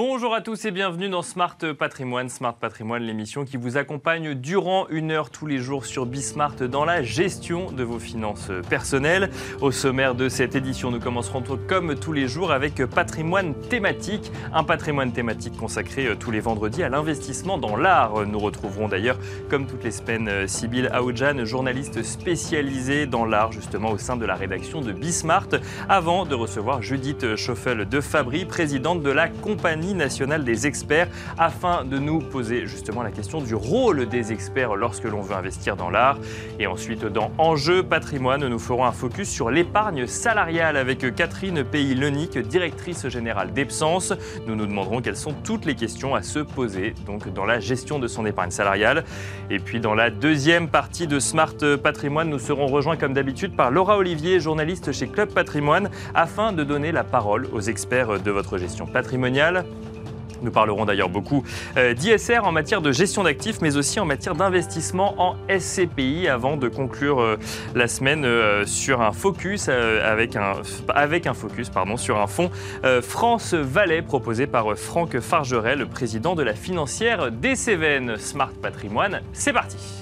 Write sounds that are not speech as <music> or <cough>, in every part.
Bonjour à tous et bienvenue dans Smart Patrimoine. Smart Patrimoine, l'émission qui vous accompagne durant une heure tous les jours sur Bismart dans la gestion de vos finances personnelles. Au sommaire de cette édition, nous commencerons comme tous les jours avec patrimoine thématique. Un patrimoine thématique consacré tous les vendredis à l'investissement dans l'art. Nous retrouverons d'ailleurs, comme toutes les semaines, Sybille Aoudjan, journaliste spécialisée dans l'art, justement au sein de la rédaction de Bismart, avant de recevoir Judith Schoffel de Fabry, présidente de la compagnie nationale des experts afin de nous poser justement la question du rôle des experts lorsque l'on veut investir dans l'art. Et ensuite, dans Enjeu patrimoine, nous ferons un focus sur l'épargne salariale avec Catherine Pays-Lenic, directrice générale d'Epsens. Nous nous demanderons quelles sont toutes les questions à se poser donc dans la gestion de son épargne salariale. Et puis dans la deuxième partie de Smart Patrimoine, nous serons rejoints comme d'habitude par Laura Olivier, journaliste chez Club Patrimoine, afin de donner la parole aux experts de votre gestion patrimoniale. Nous parlerons d'ailleurs beaucoup euh, d'ISR en matière de gestion d'actifs, mais aussi en matière d'investissement en SCPI, avant de conclure euh, la semaine euh, sur un focus avec un, avec un focus pardon, sur un fonds France Valais proposé par Franck Fargeret, le président de la financière des Cévennes. Smart Patrimoine, c'est parti.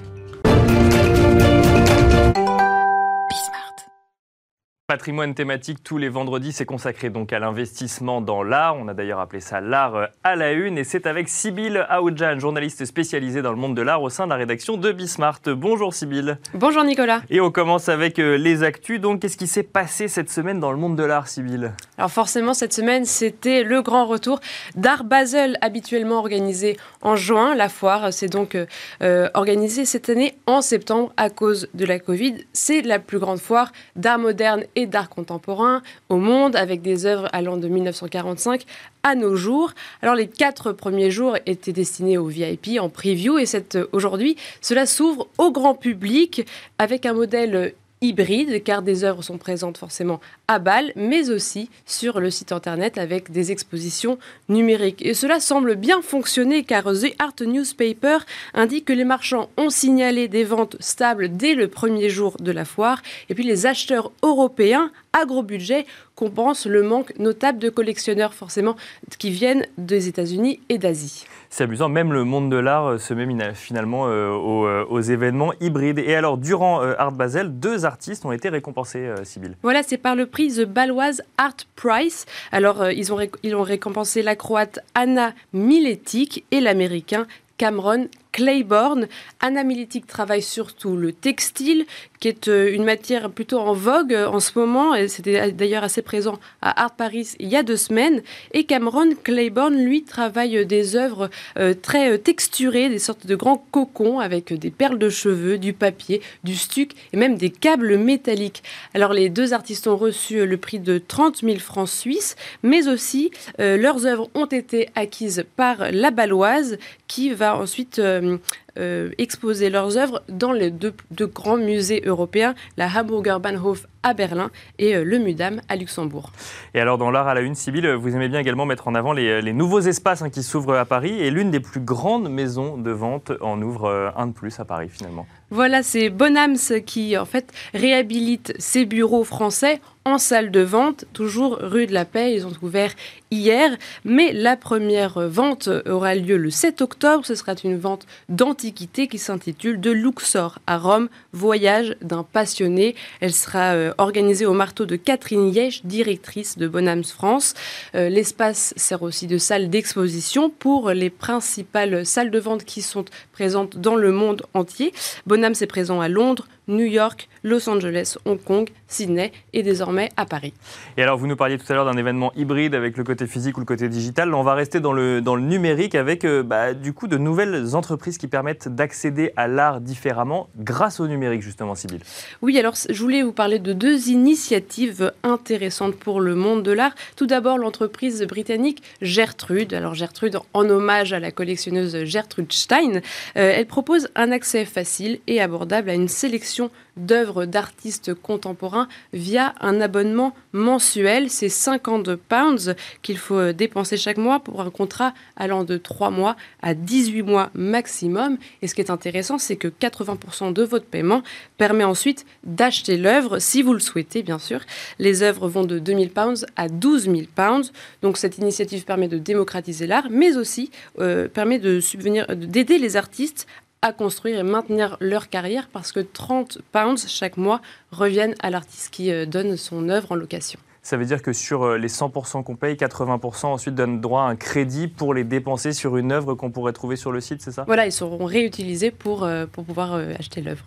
Patrimoine thématique tous les vendredis, c'est consacré donc à l'investissement dans l'art. On a d'ailleurs appelé ça l'art euh, à la une. Et c'est avec Sybille Aoudjan, journaliste spécialisée dans le monde de l'art au sein de la rédaction de Bismart. Bonjour Sybille. Bonjour Nicolas. Et on commence avec euh, les actus. Donc qu'est-ce qui s'est passé cette semaine dans le monde de l'art, Sybille Alors forcément, cette semaine, c'était le grand retour d'Art Basel, habituellement organisé en juin. La foire s'est donc euh, organisée cette année en septembre à cause de la Covid. C'est la plus grande foire d'art moderne et d'art contemporain au monde, avec des œuvres allant de 1945 à nos jours. Alors les quatre premiers jours étaient destinés aux VIP en preview et aujourd'hui, cela s'ouvre au grand public avec un modèle hybride, car des œuvres sont présentes forcément à Bâle, mais aussi sur le site internet avec des expositions numériques. Et cela semble bien fonctionner, car The Art Newspaper indique que les marchands ont signalé des ventes stables dès le premier jour de la foire, et puis les acheteurs européens à gros budget compensent le manque notable de collectionneurs forcément qui viennent des États-Unis et d'Asie. C'est amusant, même le monde de l'art euh, se met finalement euh, euh, aux, événements hybrides. Et alors, durant Art Basel, deux artistes ont été récompensés, Sybille. Voilà, c'est par le prix The Baloise Art Prize. Alors, ils, ont, ils ont récompensé la Croate Anna Miletic et l'Américain Cameron Claiborne. Anna Militic travaille surtout le textile, qui est euh, une matière plutôt en vogue euh, en ce moment. C'était d'ailleurs assez présent à Art Paris il y a deux semaines. Et Cameron Claiborne, lui, travaille des œuvres euh, très texturées, des sortes de grands cocons avec des perles de cheveux, du papier, du stuc et même des câbles métalliques. Alors les deux artistes ont reçu le prix de 30 000 francs suisses, mais aussi leurs œuvres ont été acquises par la Baloise, qui va ensuite euh, euh, euh, exposer leurs œuvres dans les deux, grands musées européens, la Hamburger Bahnhof à Berlin et euh, le Mudam à Luxembourg. Et alors dans l'art à la une, Sybille, vous aimez bien également mettre en avant les, nouveaux espaces hein, qui s'ouvrent à Paris et l'une des plus grandes maisons de vente en ouvre un de plus à Paris finalement. Voilà, c'est Bonhams qui en fait réhabilite ses bureaux français en salle de vente, toujours rue de la Paix. Ils ont ouvert hier, mais la première vente aura lieu le 7 octobre. Ce sera une vente d'antiquité qui s'intitule De Luxor à Rome, voyage d'un passionné. Elle sera euh, organisée au marteau de Catherine Yesch, directrice de Bonhams France. Euh, l'espace sert aussi de salle d'exposition pour les principales salles de vente qui sont présentes dans le monde entier. Bonhams est présent à Londres, New York, Los Angeles, Hong Kong, Sydney et désormais à Paris. Et alors, vous nous parliez tout à l'heure d'un événement hybride avec le côté physique ou le côté digital. on va rester dans le, dans le numérique avec euh, bah, du coup de nouvelles entreprises qui permettent d'accéder à l'art différemment grâce au numérique, justement, Sybille. Oui, alors je voulais vous parler de deux initiatives intéressantes pour le monde de l'art. Tout d'abord, l'entreprise britannique Gertrude. Alors, Gertrude, en hommage à la collectionneuse Gertrude Stein, euh, elle propose un accès facile et abordable à une sélection d'œuvres d'artistes contemporains via un abonnement mensuel. C'est 50 pounds qu'il faut euh, dépenser chaque mois pour un contrat allant de 3 mois à 18 mois maximum. Et ce qui est intéressant, c'est que 80% de votre paiement permet ensuite d'acheter l'œuvre si vous le souhaitez, bien sûr. Les œuvres vont de 2000 pounds à 12 000 pounds. Donc cette initiative permet de démocratiser l'art, mais aussi euh, permet de subvenir, d'aider les artistes à construire et maintenir leur carrière parce que 30 pounds chaque mois reviennent à l'artiste qui euh, donne son œuvre en location. Ça veut dire que sur euh, les 100% qu'on paye, 80% ensuite donnent droit à un crédit pour les dépenser sur une œuvre qu'on pourrait trouver sur le site, c'est ça? Voilà, ils seront réutilisés pour, euh, pour pouvoir acheter l'œuvre.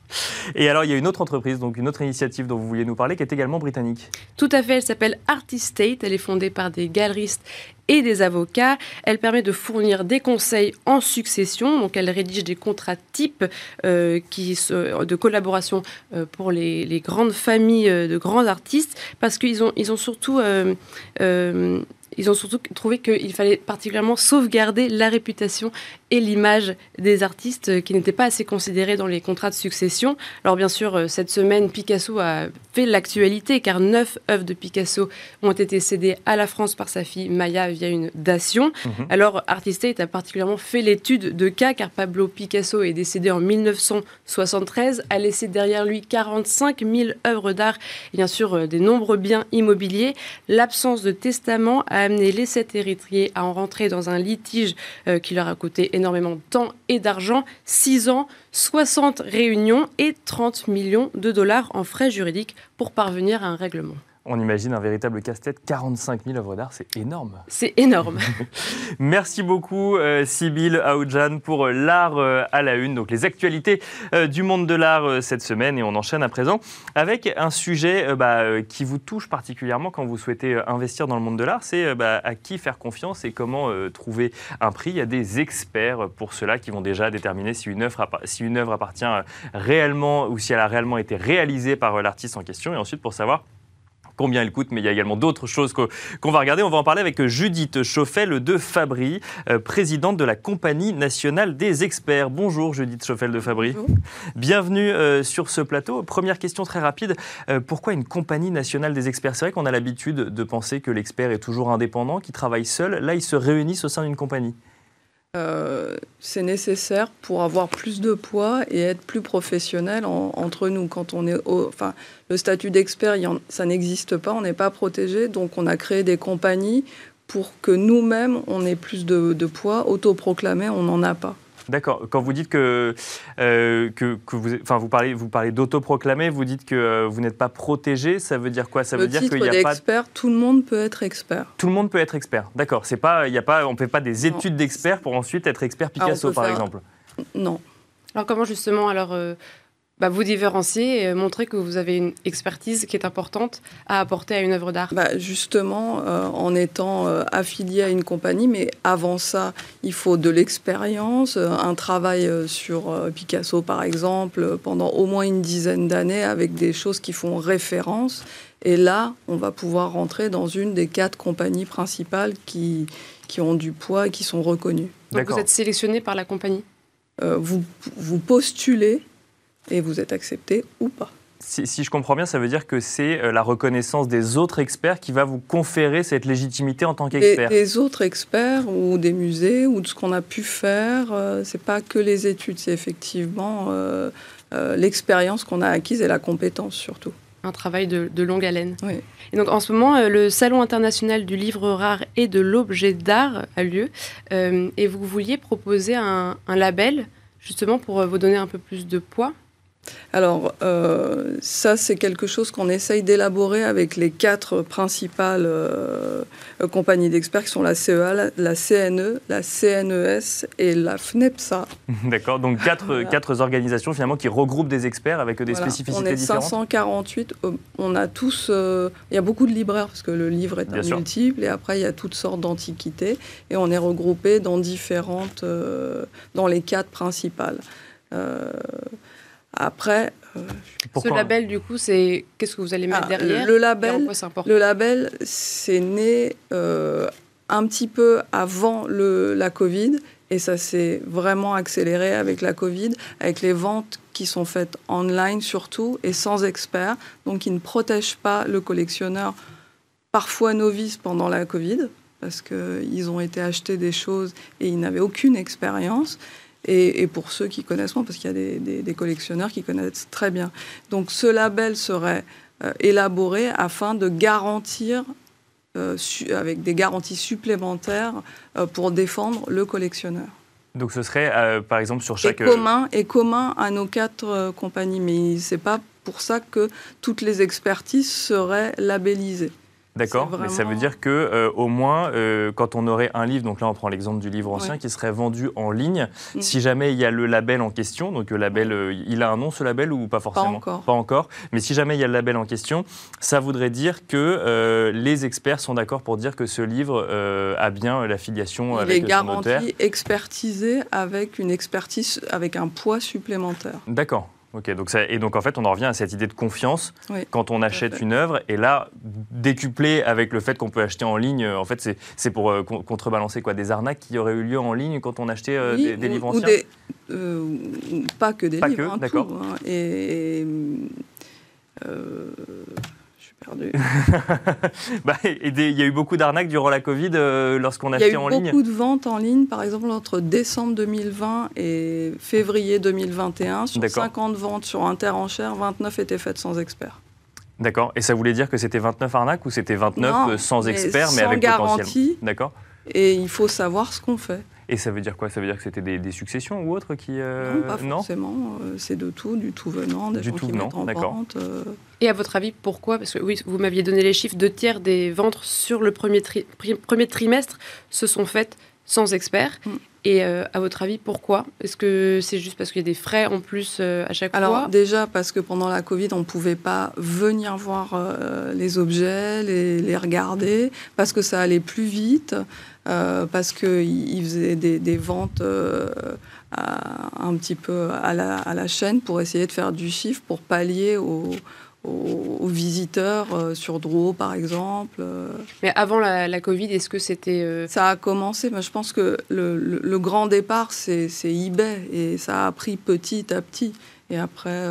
Et alors, il y a une autre entreprise, donc une autre initiative dont vous vouliez nous parler, qui est également britannique. Tout à fait, elle s'appelle Artistate. Elle est fondée par des galeristes et des avocats. Elle permet de fournir des conseils en succession. Donc, elle rédige des contrats types euh, qui, de collaboration euh, pour les, les, grandes familles euh, de grands artistes parce qu'ils ont, ils ont surtout ils ont surtout trouvé qu'il fallait particulièrement sauvegarder la réputation et l'image des artistes qui n'étaient pas assez considérés dans les contrats de succession. Alors bien sûr, euh, cette semaine, Picasso a fait l'actualité car neuf œuvres de Picasso ont été cédées à la France par sa fille Maya via une dation. Mhm. Alors Artistate a particulièrement fait l'étude de cas car Pablo Picasso est décédé en 1973, a laissé derrière lui 45 000 œuvres d'art et bien sûr euh, des nombreux biens immobiliers. L'absence de testament a amené les sept héritiers à en rentrer dans un litige euh, qui leur a coûté énormément de temps et d'argent, 6 ans, 60 réunions et 30 millions de dollars en frais juridiques pour parvenir à un règlement. On imagine un véritable casse-tête. 45 000 œuvres d'art, c'est énorme. C'est énorme. <laughs> Merci beaucoup, euh, Sybille Aoudjan, pour euh, l'art euh, à la une. Donc, les actualités du monde de l'art cette semaine. Et on enchaîne à présent avec un sujet bah, qui vous touche particulièrement quand vous souhaitez investir dans le monde de l'art. C'est bah, à qui faire confiance et comment trouver un prix. Il y a des experts pour cela qui vont déjà déterminer si une œuvre, si une œuvre appartient réellement ou si elle a réellement été réalisée par l'artiste en question. Et ensuite, pour savoir combien elle coûte, mais il y a également d'autres choses qu'on va regarder. On va en parler avec Judith Chauffel de Fabry, euh, présidente de la Compagnie nationale des experts. Bonjour Judith Chauffel de Fabry. Bienvenue euh, sur ce plateau. Première question très rapide. Euh, pourquoi une Compagnie nationale des experts? C'est vrai qu'on a l'habitude de penser que l'expert est toujours indépendant, qu'il travaille seul. Là, ils se réunissent au sein d'une compagnie. Euh, c'est nécessaire pour avoir plus de poids et être plus professionnel entre nous. Quand on est, enfin, le statut d'expert, ça n'existe pas, on n'est pas protégé, donc on a créé des compagnies pour que nous-mêmes on ait plus de, de poids. Autoproclamé, on n'en a pas. D'accord. Quand vous dites que, euh, que, vous, enfin, vous parlez, vous parlez d'autoproclamer, vous dites que euh, vous n'êtes pas protégé, ça veut dire quoi? Ça le veut dire qu'il y a pas tout le monde peut être expert. Tout le monde peut être expert. D'accord. C'est pas, il a pas, on fait pas des études d'expert pour ensuite être expert ah, Picasso, par exemple. Non. Alors comment justement alors euh, bah, vous différencier et montrer que vous avez une expertise qui est importante à apporter à une œuvre d'art bah, Justement, euh, en étant euh, affilié à une compagnie, mais avant ça, il faut de l'expérience, euh, un travail sur Picasso par exemple, pendant au moins une dizaine d'années avec des choses qui font référence. Et là, on va pouvoir rentrer dans une des quatre compagnies principales qui, qui ont du poids et qui sont reconnues. Donc vous êtes sélectionné par la compagnie? Vous, vous postulez et vous êtes accepté ou pas. Si, je comprends bien, ça veut dire que c'est euh, la reconnaissance des autres experts qui va vous conférer cette légitimité en tant qu'expert. Des, autres experts ou des musées ou de ce qu'on a pu faire. Ce euh, c'est pas que les études, c'est effectivement euh, l'expérience qu'on a acquise et la compétence surtout. Un travail de, longue haleine. Oui. Et donc en ce moment, le Salon international du livre rare et de l'objet d'art a lieu. et vous vouliez proposer un label justement pour vous donner un peu plus de poids? Alors, euh, ça, c'est quelque chose qu'on essaye d'élaborer avec les quatre principales euh, compagnies d'experts qui sont la CEA, la, CNE, la CNES et la FNEPSA. <laughs> D'accord, donc quatre, quatre, organisations finalement qui regroupent des experts avec des spécificités différentes. On est 548, euh, on a tous, il y a beaucoup de libraires parce que le livre est un multiple et après il y a toutes sortes d'antiquités et on est regroupé dans différentes, dans les quatre principales. Après. Euh, Ce label, du coup, c'est qu'est-ce que vous allez mettre ah, derrière Le label, le label, c'est né euh, un petit peu avant le, la Covid et ça s'est vraiment accéléré avec la Covid, avec les ventes qui sont faites online surtout et sans expert, donc qui ne protègent pas le collectionneur, parfois novice pendant la Covid, parce qu'ils ont été achetés des choses et ils n'avaient aucune expérience. Et, pour ceux qui connaissent moins, parce qu'il y a des, collectionneurs qui connaissent très bien. Donc ce label serait euh, élaboré afin de garantir, euh, avec des garanties supplémentaires, euh, pour défendre le collectionneur. Donc ce serait, par exemple, sur chaque... Et commun, et commun à nos quatre compagnies, mais c'est pas pour ça que toutes les expertises seraient labellisées. D'accord, mais ça veut dire que euh, au moins, euh, quand on aurait un livre, donc là on prend l'exemple du livre ancien qui serait vendu en ligne, mm. si jamais il y a le label en question, donc le label, euh, il a un nom ce label ou pas forcément? Pas encore. Pas encore. Mais si jamais il y a le label en question, ça voudrait dire que les experts sont d'accord pour dire que ce livre a bien la filiation il avec est garanti, expertisé avec une expertise, avec un poids supplémentaire. D'accord. Ok, donc ça, et donc en fait, on en revient à cette idée de confiance quand on achète une œuvre. Et là, décuplé avec le fait qu'on peut acheter en ligne, en fait, c'est pour euh, contrebalancer quoi Des arnaques qui auraient eu lieu en ligne quand on achetait euh, des, livres anciens? euh, Pas que des pas livres, hein, d'accord. Hein. et <laughs> bah, il y a eu beaucoup d'arnaques durant la Covid euh, lorsqu'on achetait en ligne Il y a eu beaucoup de ventes en ligne, par exemple entre décembre 2020 et février 2021. Sur 50 ventes sur Interenchère, 29 étaient faites sans expert. D'accord. Et ça voulait dire que c'était 29 arnaques ou c'était 29 sans expert mais, avec garantie. D'accord. Et il faut savoir ce qu'on fait. Et ça veut dire quoi? Ça veut dire que c'était des, successions ou autres qui euh, Non, pas forcément. Euh, c'est de tout, du tout venant, des du gens tout qui venant, mettent en vente. Euh. Et à votre avis, pourquoi? Parce que oui, vous m'aviez donné les chiffres. Deux tiers des ventes sur le premier, premier trimestre se sont faites sans expert. Mm. Et à votre avis, pourquoi? Est-ce que c'est juste parce qu'il y a des frais en plus à chaque fois? Alors déjà parce que pendant la Covid, on ne pouvait pas venir voir les objets, les, les, regarder, parce que ça allait plus vite. Euh, parce qu'ils faisaient des, ventes euh, un petit peu à la, chaîne pour essayer de faire du chiffre, pour pallier aux, visiteurs euh, sur Drouot, par exemple. Mais avant la, Covid, est-ce que c'était... Ça a commencé, mais je pense que le, grand départ, c'est eBay, et ça a pris petit à petit. Et après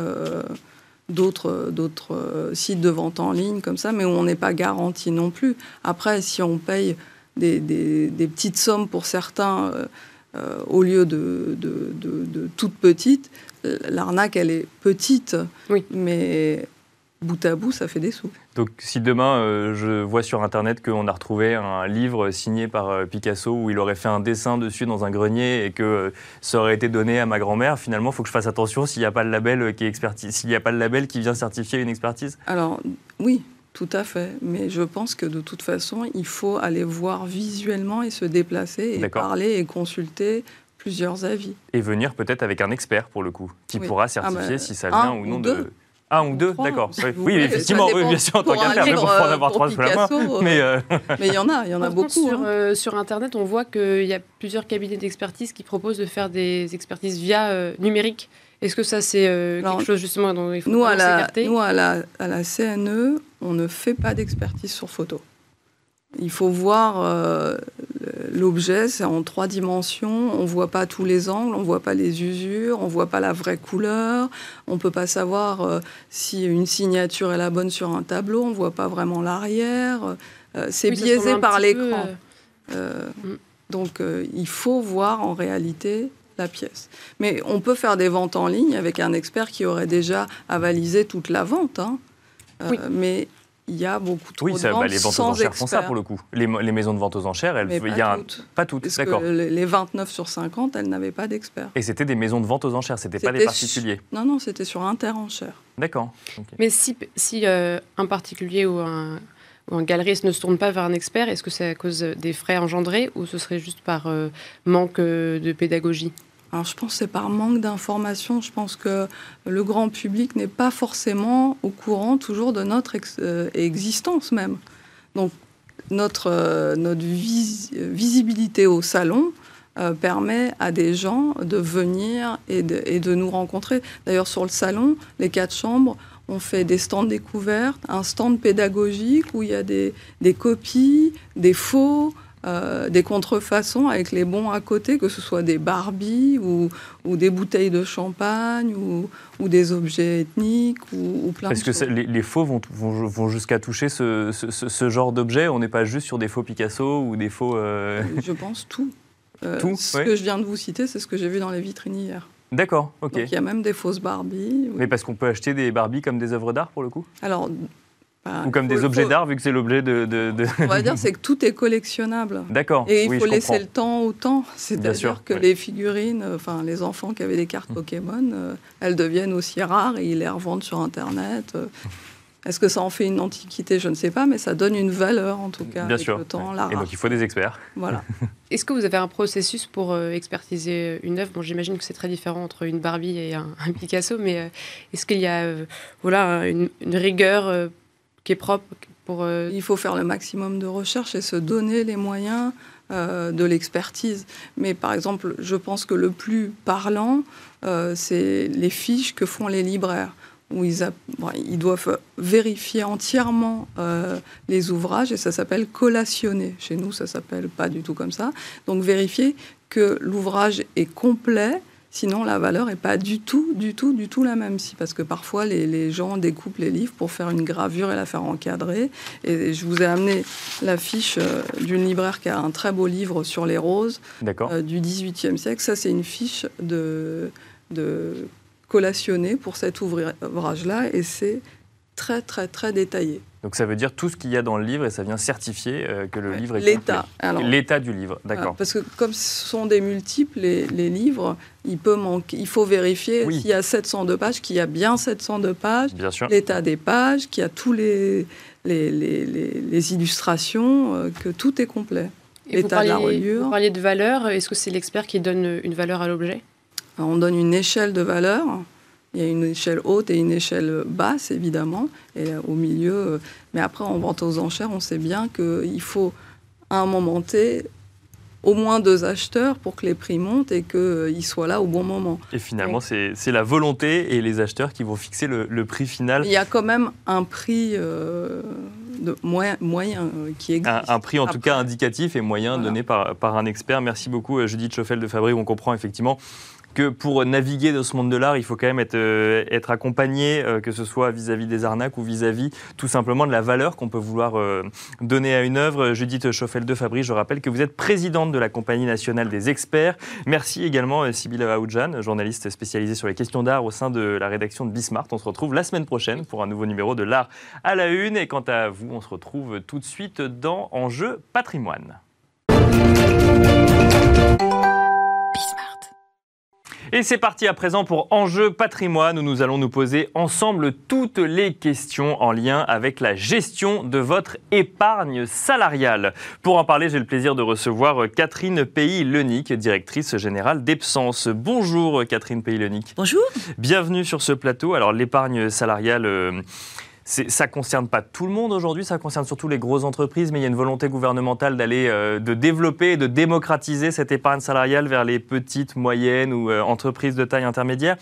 d'autres sites de vente en ligne comme ça, mais où on n'est pas garanti non plus. Après, si on paye des, petites sommes pour certains euh, euh, au lieu de, de, toutes petites. L'arnaque, elle est petite, oui. mais bout à bout, ça fait des sous. Donc si demain euh, je vois sur Internet qu'on a retrouvé un livre signé par Picasso où il aurait fait un dessin dessus dans un grenier et que ça aurait été donné à ma grand-mère, finalement, il faut que je fasse attention s'il n'y a pas le label qui expertise, s'il n'y a pas le label qui vient certifier une expertise? Alors oui, tout à fait. Mais je pense que de toute façon, il faut aller voir visuellement et se déplacer et parler et consulter plusieurs avis. Et venir peut-être avec un expert pour le coup, qui pourra ah, certifier si ça vient ou non de. Un ou deux, d'accord. Oui, effectivement, bien sûr, en tant qu'affaire, mais pour en avoir trois sous la main. Mais euh, <laughs> mais il y en a, il y en a beaucoup. Sur, hein. euh, sur Internet, on voit qu'il y a plusieurs cabinets d'expertise qui proposent de faire des expertises via euh, numérique. Est-ce que ça, c'est quelque chose justement dont il faut nous, à la, nous, à la, à la CNE, on ne fait pas d'expertise sur photo. Il faut voir euh, l'objet, c'est en trois dimensions. On ne voit pas tous les angles, on ne voit pas les usures, on ne voit pas la vraie couleur. On ne peut pas savoir euh, si une signature est la bonne sur un tableau. On ne voit pas vraiment l'arrière. Euh, c'est biaisé par l'écran. Mm. Donc il faut voir en réalité la pièce. Mais on peut faire des ventes en ligne avec un expert qui aurait déjà avalisé toute la vente. Hein. Euh, mais il y a beaucoup trop oui, de ventes bah, les ventes aux enchères font ça pour le coup. Les, maisons de vente aux enchères, elles, il y a toutes. pas toutes, d'accord. Les 29 sur 50, elles n'avaient pas d'experts. Et c'était des maisons de vente aux enchères, c'était pas des particuliers. Non, non, c'était sur Interenchères. D'accord. Mais si, si euh, un particulier ou un, ou un galeriste ne se tourne pas vers un expert, est-ce que c'est à cause des frais engendrés ou ce serait juste par euh, manque de pédagogie? Alors je pense que c'est par manque d'information. Je pense que le grand public n'est pas forcément au courant toujours de notre euh, existence même. Donc notre, euh, notre visibilité au salon euh, permet à des gens de venir et de, de nous rencontrer. D'ailleurs sur le salon, les quatre chambres, on fait des stands découvertes, un stand pédagogique où il y a des, des copies, des faux, euh, des contrefaçons avec les bons à côté, que ce soit des Barbies ou, ou des bouteilles de champagne ou, ou des objets ethniques ou, ou plein Parce de que les, les, faux vont, vont, vont jusqu'à toucher ce, ce, ce genre d'objet? On n'est pas juste sur des faux Picasso ou des faux. Euh... Je pense tout. Euh, <laughs> tout ce ouais. que je viens de vous citer, c'est ce que j'ai vu dans les vitrines hier. D'accord, ok. Il y a même des fausses Barbies. Oui. Mais parce qu'on peut acheter des Barbies comme des œuvres d'art pour le coup? Alors. Bah, Ou comme des objets faut... d'art, vu que c'est l'objet de, de, de, On va dire c'est que tout est collectionnable. D'accord. Et il oui, faut laisser comprends. le temps au temps. C'est-à-dire que ouais. les figurines, enfin les enfants qui avaient des cartes Pokémon, euh, elles deviennent aussi rares et ils les revendent sur Internet. Euh, Est-ce que ça en fait une antiquité? Je ne sais pas, mais ça donne une valeur en tout cas. Bien avec sûr. Le temps, ouais. la et donc il faut des experts. Voilà. <laughs> Est-ce que vous avez un processus pour euh, expertiser une œuvre? Bon, j'imagine que c'est très différent entre une Barbie et un, un Picasso, mais euh, est-ce qu'il y a euh, voilà une, une rigueur euh, est propre pour euh, Il faut faire le maximum de recherche et se donner les moyens euh, de l'expertise. Mais par exemple, je pense que le plus parlant, euh, c'est les fiches que font les libraires où ils, ils, doivent vérifier entièrement les ouvrages et ça s'appelle collationner. Chez nous, ça s'appelle pas du tout comme ça. Donc vérifier que l'ouvrage est complet. Sinon, la valeur n'est pas du tout, du tout, du tout la même. Si, parce que parfois, les, les, gens découpent les livres pour faire une gravure et la faire encadrer. Et je vous ai amené la fiche euh, d'une libraire qui a un très beau livre sur les roses euh, du XVIIIe siècle. Ça, c'est une fiche de, de collationné pour cet ouvrage-là et c'est très très très détaillé. Donc ça veut dire tout ce qu'il y a dans le livre et ça vient certifier euh, que le ouais, livre est l'état. L'état du livre, d'accord. Parce que comme ce sont des multiples les, les livres, il peut manquer, il faut vérifier oui. s'il y a 702 pages, qu'il y a bien 702 pages, bien sûr. l'état des pages, qu'il y a tous les les, les, les illustrations, euh, que tout est complet. Et vous parliez, vous parliez de valeur. Est-ce que c'est l'expert qui donne une valeur à l'objet? On donne une échelle de valeur. Il y a une échelle haute et une échelle basse, évidemment, et au milieu. Mais après, en vente aux enchères, on sait bien qu'il faut, à un moment T, au moins deux acheteurs pour que les prix montent et qu'ils soient là au bon moment. Et finalement, c'est la volonté et les acheteurs qui vont fixer le, le, prix final. Il y a quand même un prix euh, de moyen, moyen euh, qui existe. Un, un, prix en Après, tout cas indicatif et moyen voilà. donné par, par un expert. Merci beaucoup Judith Chauffel de Fabry. On comprend effectivement que pour naviguer dans ce monde de l'art, il faut quand même être, euh, accompagné, euh, que ce soit vis-à-vis -vis des arnaques ou vis-à-vis -vis, tout simplement de la valeur qu'on peut vouloir euh, donner à une œuvre. Judith Chauffel de Fabry, je rappelle que vous êtes présidente de la Compagnie nationale des experts. Merci également Sybille Aoudjan, journaliste spécialisée sur les questions d'art au sein de la rédaction de Bismart. On se retrouve la semaine prochaine pour un nouveau numéro de l'art à la une. Et quant à vous, on se retrouve tout de suite dans Enjeu patrimoine. Et c'est parti à présent pour Enjeu patrimoine où nous allons nous poser ensemble toutes les questions en lien avec la gestion de votre épargne salariale. Pour en parler, j'ai le plaisir de recevoir Catherine Pays-Lenic, directrice générale d'Epsens. Bonjour Catherine Pays-Lenic. Bonjour. Bienvenue sur ce plateau. Alors l'épargne salariale... Euh ça ne concerne pas tout le monde aujourd'hui, ça concerne surtout les grosses entreprises, mais il y a une volonté gouvernementale d'aller, euh, de développer et de démocratiser cette épargne salariale vers les petites, moyennes ou euh, entreprises de taille intermédiaire.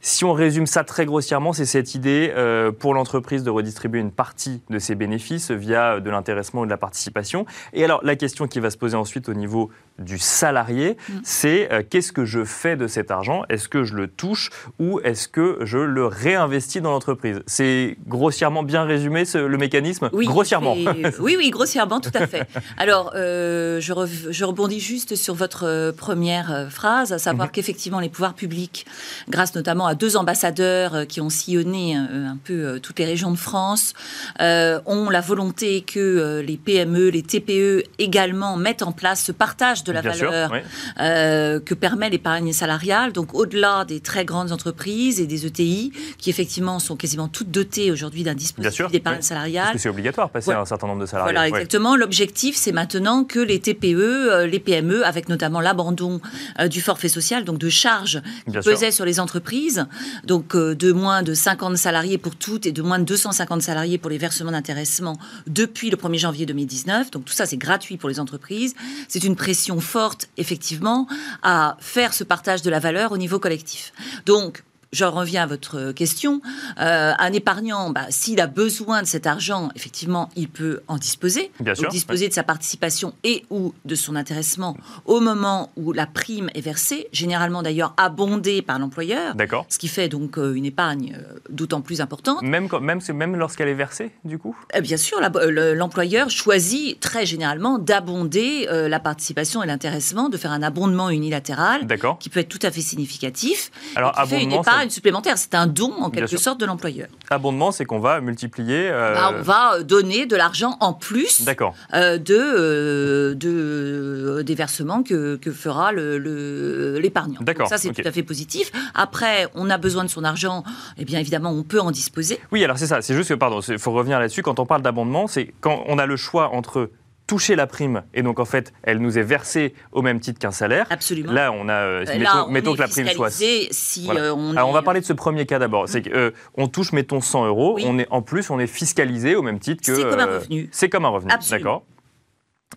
Si on résume ça très grossièrement, c'est cette idée euh, pour l'entreprise de redistribuer une partie de ses bénéfices via de l'intéressement ou de la participation. Et alors la question qui va se poser ensuite au niveau du salarié, mmh. c'est euh, qu'est-ce que je fais de cet argent? Est-ce que je le touche ou est-ce que je le réinvestis dans l'entreprise? C'est grossièrement bien résumé ce, le mécanisme? Oui, Grossièrement. <laughs> oui, oui, grossièrement, tout à fait. Alors, euh, je, re, je, rebondis juste sur votre euh, première phrase, à savoir mmh. qu'effectivement, les pouvoirs publics, grâce notamment à deux ambassadeurs qui ont sillonné un, un peu toutes les régions de France, euh, ont la volonté que les PME, les TPE également mettent en place ce partage de la Bien valeur sûr, euh, que permet l'épargne salariale. Donc, au-delà des très grandes entreprises et des ETI, qui effectivement sont quasiment toutes dotées aujourd'hui d'un dispositif d'épargne oui. salariale. Parce que c'est obligatoire, passer Ouais. à un certain nombre de salariés. Voilà, Ouais. exactement. L'objectif, c'est maintenant que les TPE, euh, les PME, avec notamment l'abandon euh, du forfait social, donc de charges qui Bien sûr. pesaient sur les entreprises, donc euh, de moins de 50 salariés pour toutes et de moins de 250 salariés pour les versements d'intéressement depuis le 1er janvier 2019. Donc tout ça, c'est gratuit pour les entreprises. C'est une pression forte, effectivement, à faire ce partage de la valeur au niveau collectif. Donc, je reviens à votre question. Euh, un épargnant, bah, s'il a besoin de cet argent, effectivement, il peut en disposer. Bien Donc, sûr, disposer de sa participation et ou de son intéressement au moment où la prime est versée, généralement d'ailleurs abondée par l'employeur. D'accord. Ce qui fait donc euh, une épargne euh, d'autant plus importante. Même, quand- même, même lorsqu'elle est versée, du coup? Eh Bien sûr, la- l'employeur choisit très généralement d'abonder euh, la participation et l'intéressement, de faire un abondement unilatéral D'accord. qui peut être tout à fait significatif. Alors, et une supplémentaire. C'est un don en quelque sorte de l'employeur. abondement, c'est qu'on va multiplier. euh, Bah, on va euh, donner de l'argent en plus D'accord. euh, de, euh, de, des versements que, que fera le- le- l'épargnant. D'accord, Donc Ça, c'est tout à fait positif. Après, on a besoin de son argent. Eh bien, évidemment, on peut en disposer. Oui, alors c'est ça. C'est juste que, pardon, il faut revenir là-dessus. Quand on parle d'abondement, c'est quand on a le choix entre toucher la prime et donc en fait, elle nous est versée au même titre qu'un salaire. Absolument. Là, on a. euh, Euh, mettons là, on mettons est que la prime soit. si Voilà. euh, on Alors on va parler de ce premier cas d'abord. C'est qu'on touche, mettons, 100 euros. Oui. On est, en plus, on est fiscalisé au même titre que. C'est comme un revenu. C'est comme un revenu. D'accord.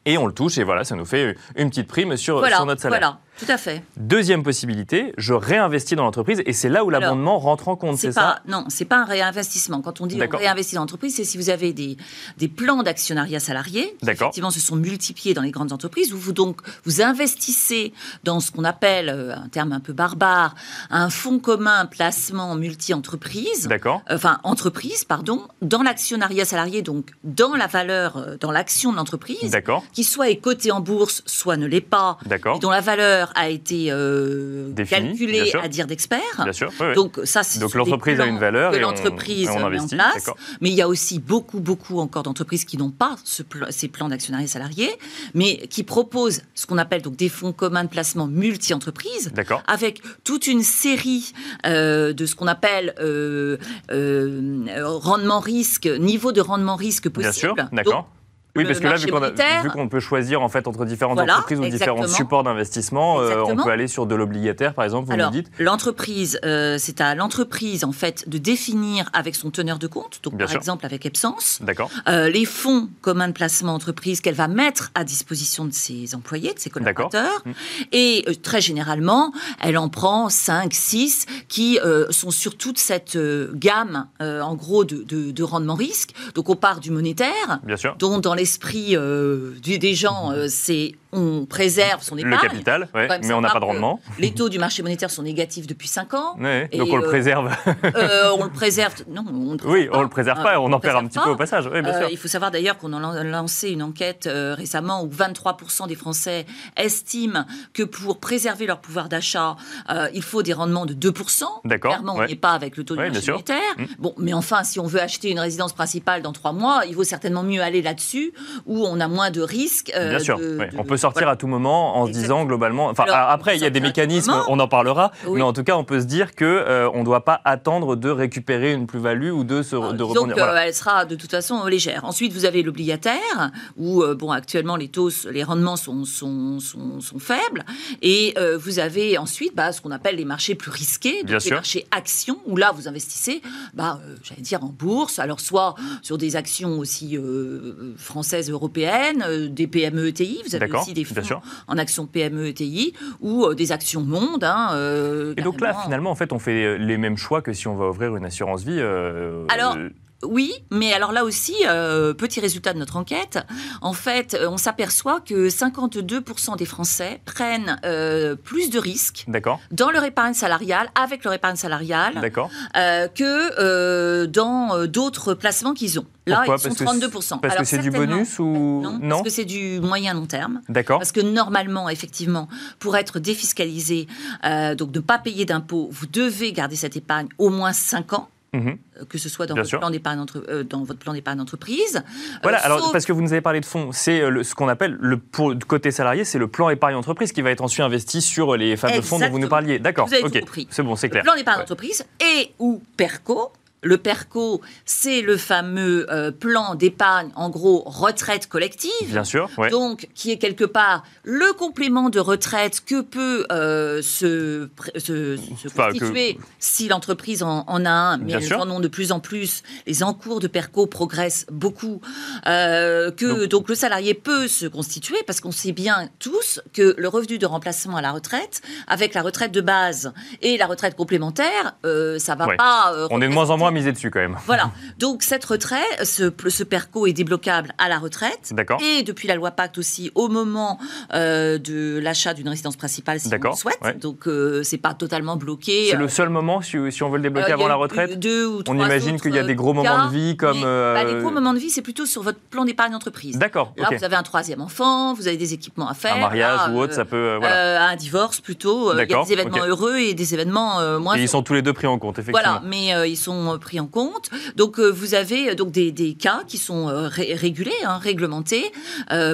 Et on le touche et voilà, ça nous fait une petite prime sur, Voilà, sur notre salaire. voilà, tout à fait. Deuxième possibilité, je réinvestis dans l'entreprise et c'est là où l'abondement rentre en compte, c'est ça pas, non, c'est pas un réinvestissement. Quand on dit on réinvestit dans l'entreprise, c'est si vous avez des, des plans d'actionnariat salarié qui effectivement se sont multipliés dans les grandes entreprises, où vous donc vous investissez dans ce qu'on appelle euh, un terme un peu barbare, un fonds commun placement multi-entreprise. D'accord. Enfin, entreprise, pardon, dans l'actionnariat salarié, donc dans la valeur, euh, dans l'action de l'entreprise, D'accord. qui soit est cotée en bourse, soit ne l'est pas, D'accord. et dont la valeur a été euh, Définie, bien calculée à dire d'experts. Bien sûr. oui, oui. Donc ça, c'est Donc l'entreprise a une valeur que l'entreprise met en investit, place. d'accord. Mais il y a aussi beaucoup, beaucoup encore d'entreprises qui n'ont pas ce ces plans d'actionnariat salarié, mais qui proposent ce qu'on appelle donc des fonds communs de placement multi-entreprises. Avec toute une série euh, de ce qu'on appelle euh, euh, rendement risque, niveau de rendement risque possible. Bien sûr. D'accord. Oui, parce que là, vu qu'on, a- monétaire- vu qu'on peut choisir en fait entre différentes Voilà, entreprises ou différents supports d'investissement, euh, on peut aller sur de l'obligataire, par exemple, vous Alors, dites. l'entreprise, euh, c'est à l'entreprise en fait de définir avec son teneur de compte, donc Bien par sûr. exemple avec Epsens, D'accord. euh, les fonds communs de placement entreprise qu'elle va mettre à disposition de ses employés, de ses collaborateurs. Mmh. Et très généralement, elle en prend 5, 6 qui sont sur toute cette gamme, en gros, de, de, de rendement risque. Donc on part du monétaire, Bien sûr. dont dans l'esprit euh, des gens, euh, c'est on préserve son Le épargne. capital, ouais, mais on n'a pas de rendement. Les taux du marché monétaire sont négatifs depuis 5 ans. Ouais, Et, donc on le préserve. Euh, on le <laughs> préserve. Non, on ne préserve oui, pas. on le préserve pas, on en perd un petit peu au passage. Oui, bien Euh, il faut savoir d'ailleurs qu'on a lan- lancé une enquête euh, récemment où 23% des Français estiment que pour préserver leur pouvoir d'achat, euh, il faut des rendements de 2%. D'accord, Clairement, on n'est pas avec le taux du marché monétaire. Mm. Bon, mais enfin, si on veut acheter une résidence principale dans trois mois, il vaut certainement mieux aller là-dessus où on a moins de risques. Bien sûr, de- ouais. de- on peut sortir voilà. à tout moment en se disant globalement. Enfin, Alors, après, il y a des mécanismes, on en parlera, Oui. mais en tout cas, on peut se dire que euh, on ne doit pas attendre de récupérer une plus-value ou de se Euh, de disons rebondir. qu'elle Voilà. sera de toute façon légère. Ensuite, vous avez l'obligataire, où euh, bon, actuellement les taux, les rendements sont, sont, sont, sont faibles. Et euh, vous avez ensuite bah, ce qu'on appelle les marchés plus risqués, donc Bien les sûr. marchés actions, où là vous investissez, bah, euh, j'allais dire en bourse, alors soit sur des actions aussi euh, françaises, européennes, euh, des PME ETI, vous avez D'accord, aussi des fonds en actions PME ETI, ou euh, des actions monde. hein, euh, Et donc là, finalement, en fait, on fait les mêmes choix que si on va ouvrir une assurance vie. euh, Alors, euh, Oui, mais alors là aussi, euh, petit résultat de notre enquête, en fait, euh, on s'aperçoit que 52% des Français prennent euh, plus de risques D'accord, dans leur épargne salariale, avec leur épargne salariale, d'accord. euh, que euh, dans euh, d'autres placements qu'ils ont. Là, Pourquoi ils sont Parce que 32%. Parce Alors, que c'est du bonus ou non, parce que c'est du moyen long terme. D'accord. Parce que normalement, effectivement, pour être défiscalisé, euh, donc ne pas payer d'impôts, vous devez garder cette épargne au moins 5 ans. Mhm. euh, que ce soit dans Bien votre, sûr. plan d'épargne entre- euh, dans votre plan d'épargne entreprise. Voilà, Euh, alors sauf- parce que vous nous avez parlé de fonds, c'est euh, le- ce qu'on appelle le pour, côté salarié, c'est le plan épargne entreprise qui va être ensuite investi sur les fameux fonds dont vous nous parliez. D'accord, ok, compris. c'est bon, c'est le clair. plan d'épargne Ouais. entreprise et ou PERCO, Le PERCO, c'est le fameux euh, plan d'épargne, en gros, retraite collective. Bien sûr. Donc, qui est quelque part le complément de retraite que peut euh, se, se, constituer si l'entreprise en, a un, mais elles en ont de plus en plus. Les encours de PERCO progressent beaucoup. Euh, que donc, le salarié peut se constituer parce qu'on sait bien tous que le revenu de remplacement à la retraite, avec la retraite de base et la retraite complémentaire, ça va pas. On est de moins en moins miser dessus quand même. <laughs> Voilà. Donc cette retraite, ce, ce PERCO est débloquable à la retraite. D'accord. Et depuis la loi Pacte aussi au moment euh, de l'achat d'une résidence principale si on le souhaite. Donc euh, c'est pas totalement bloqué. C'est le seul moment si, si, on veut le débloquer euh, avant la retraite. Deux ou trois on imagine qu'il y a des gros moments de vie comme. Bah, les gros moments de vie, c'est plutôt sur votre plan d'épargne entreprise. D'accord. Là, vous avez un troisième enfant, vous avez des équipements à faire. Un mariage ou autre, ça peut. Voilà. un divorce plutôt. Il y a des événements heureux et des événements moins. Et ils sont tous les deux pris en compte, effectivement. Voilà, mais ils sont pris en compte. Donc euh, vous avez euh, donc des, cas qui sont euh, régulés, hein, réglementés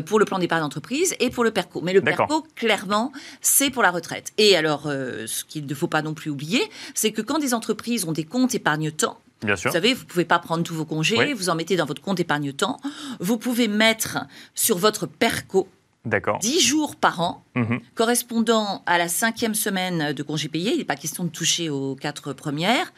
pour le plan d'épargne d'entreprise et pour le PERCO. Mais le PERCO, clairement, c'est pour la retraite. Et alors, ce qu'il ne faut pas non plus oublier, c'est que quand des entreprises ont des comptes épargne-temps, Bien sûr. Vous savez, vous ne pouvez pas prendre tous vos congés, vous en mettez dans votre compte épargne-temps. Vous pouvez mettre sur votre PERCO 10 jours par an, mhm. correspondant à la cinquième semaine de congés payés. Il n'est pas question de toucher aux quatre premières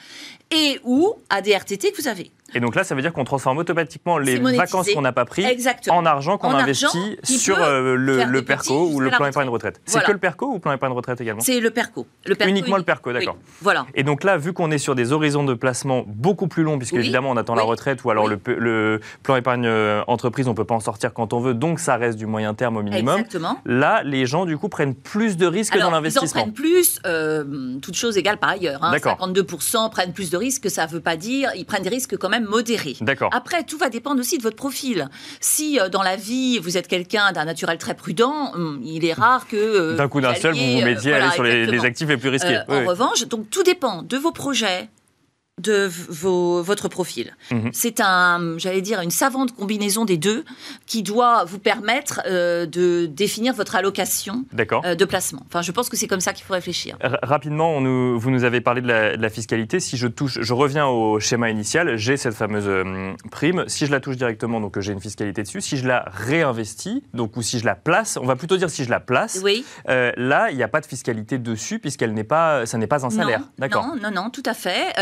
et ou à des RTT que vous avez. Et donc là, ça veut dire qu'on transforme automatiquement les vacances qu'on n'a pas prises en argent qu'on investit sur euh, le, PERCO ou le plan épargne retraite. C'est que le PERCO ou le plan épargne retraite également C'est le PERCO. Uniquement le PERCO, d'accord. Voilà. Et donc là, vu qu'on est sur des horizons de placement beaucoup plus longs, puisque évidemment on attend la retraite ou alors le, plan épargne euh, entreprise, on peut pas en sortir quand on veut, donc ça reste du moyen terme au minimum. Exactement. Là, les gens du coup prennent plus de risques dans l'investissement. Ils en prennent plus, euh, toutes choses égales par ailleurs. Hein, 52% prennent plus de risques ça ne veut pas dire, ils prennent des risques quand même modérés. Après, tout va dépendre aussi de votre profil. Si euh, dans la vie, vous êtes quelqu'un d'un naturel très prudent, hum, il est rare que... Euh, d'un coup d'un seul, vous vous mettiez euh, sur les, actifs les plus risqués. En revanche, donc tout dépend de vos projets, de votre profil. Mhm. C'est un, j'allais dire, une savante combinaison des deux qui doit vous permettre euh, de définir votre allocation euh, de placement. Enfin, je pense que c'est comme ça qu'il faut réfléchir. rapidement, on nous, vous nous avez parlé de la, fiscalité. Si je touche, je reviens au schéma initial, j'ai cette fameuse euh, prime. Si je la touche directement, donc j'ai une fiscalité dessus. Si je la réinvestis, donc ou si je la place, on va plutôt dire si je la place. Oui. là, il n'y a pas de fiscalité dessus puisqu'elle n'est pas, ça n'est pas un salaire. D'accord. Non, non, non, tout à fait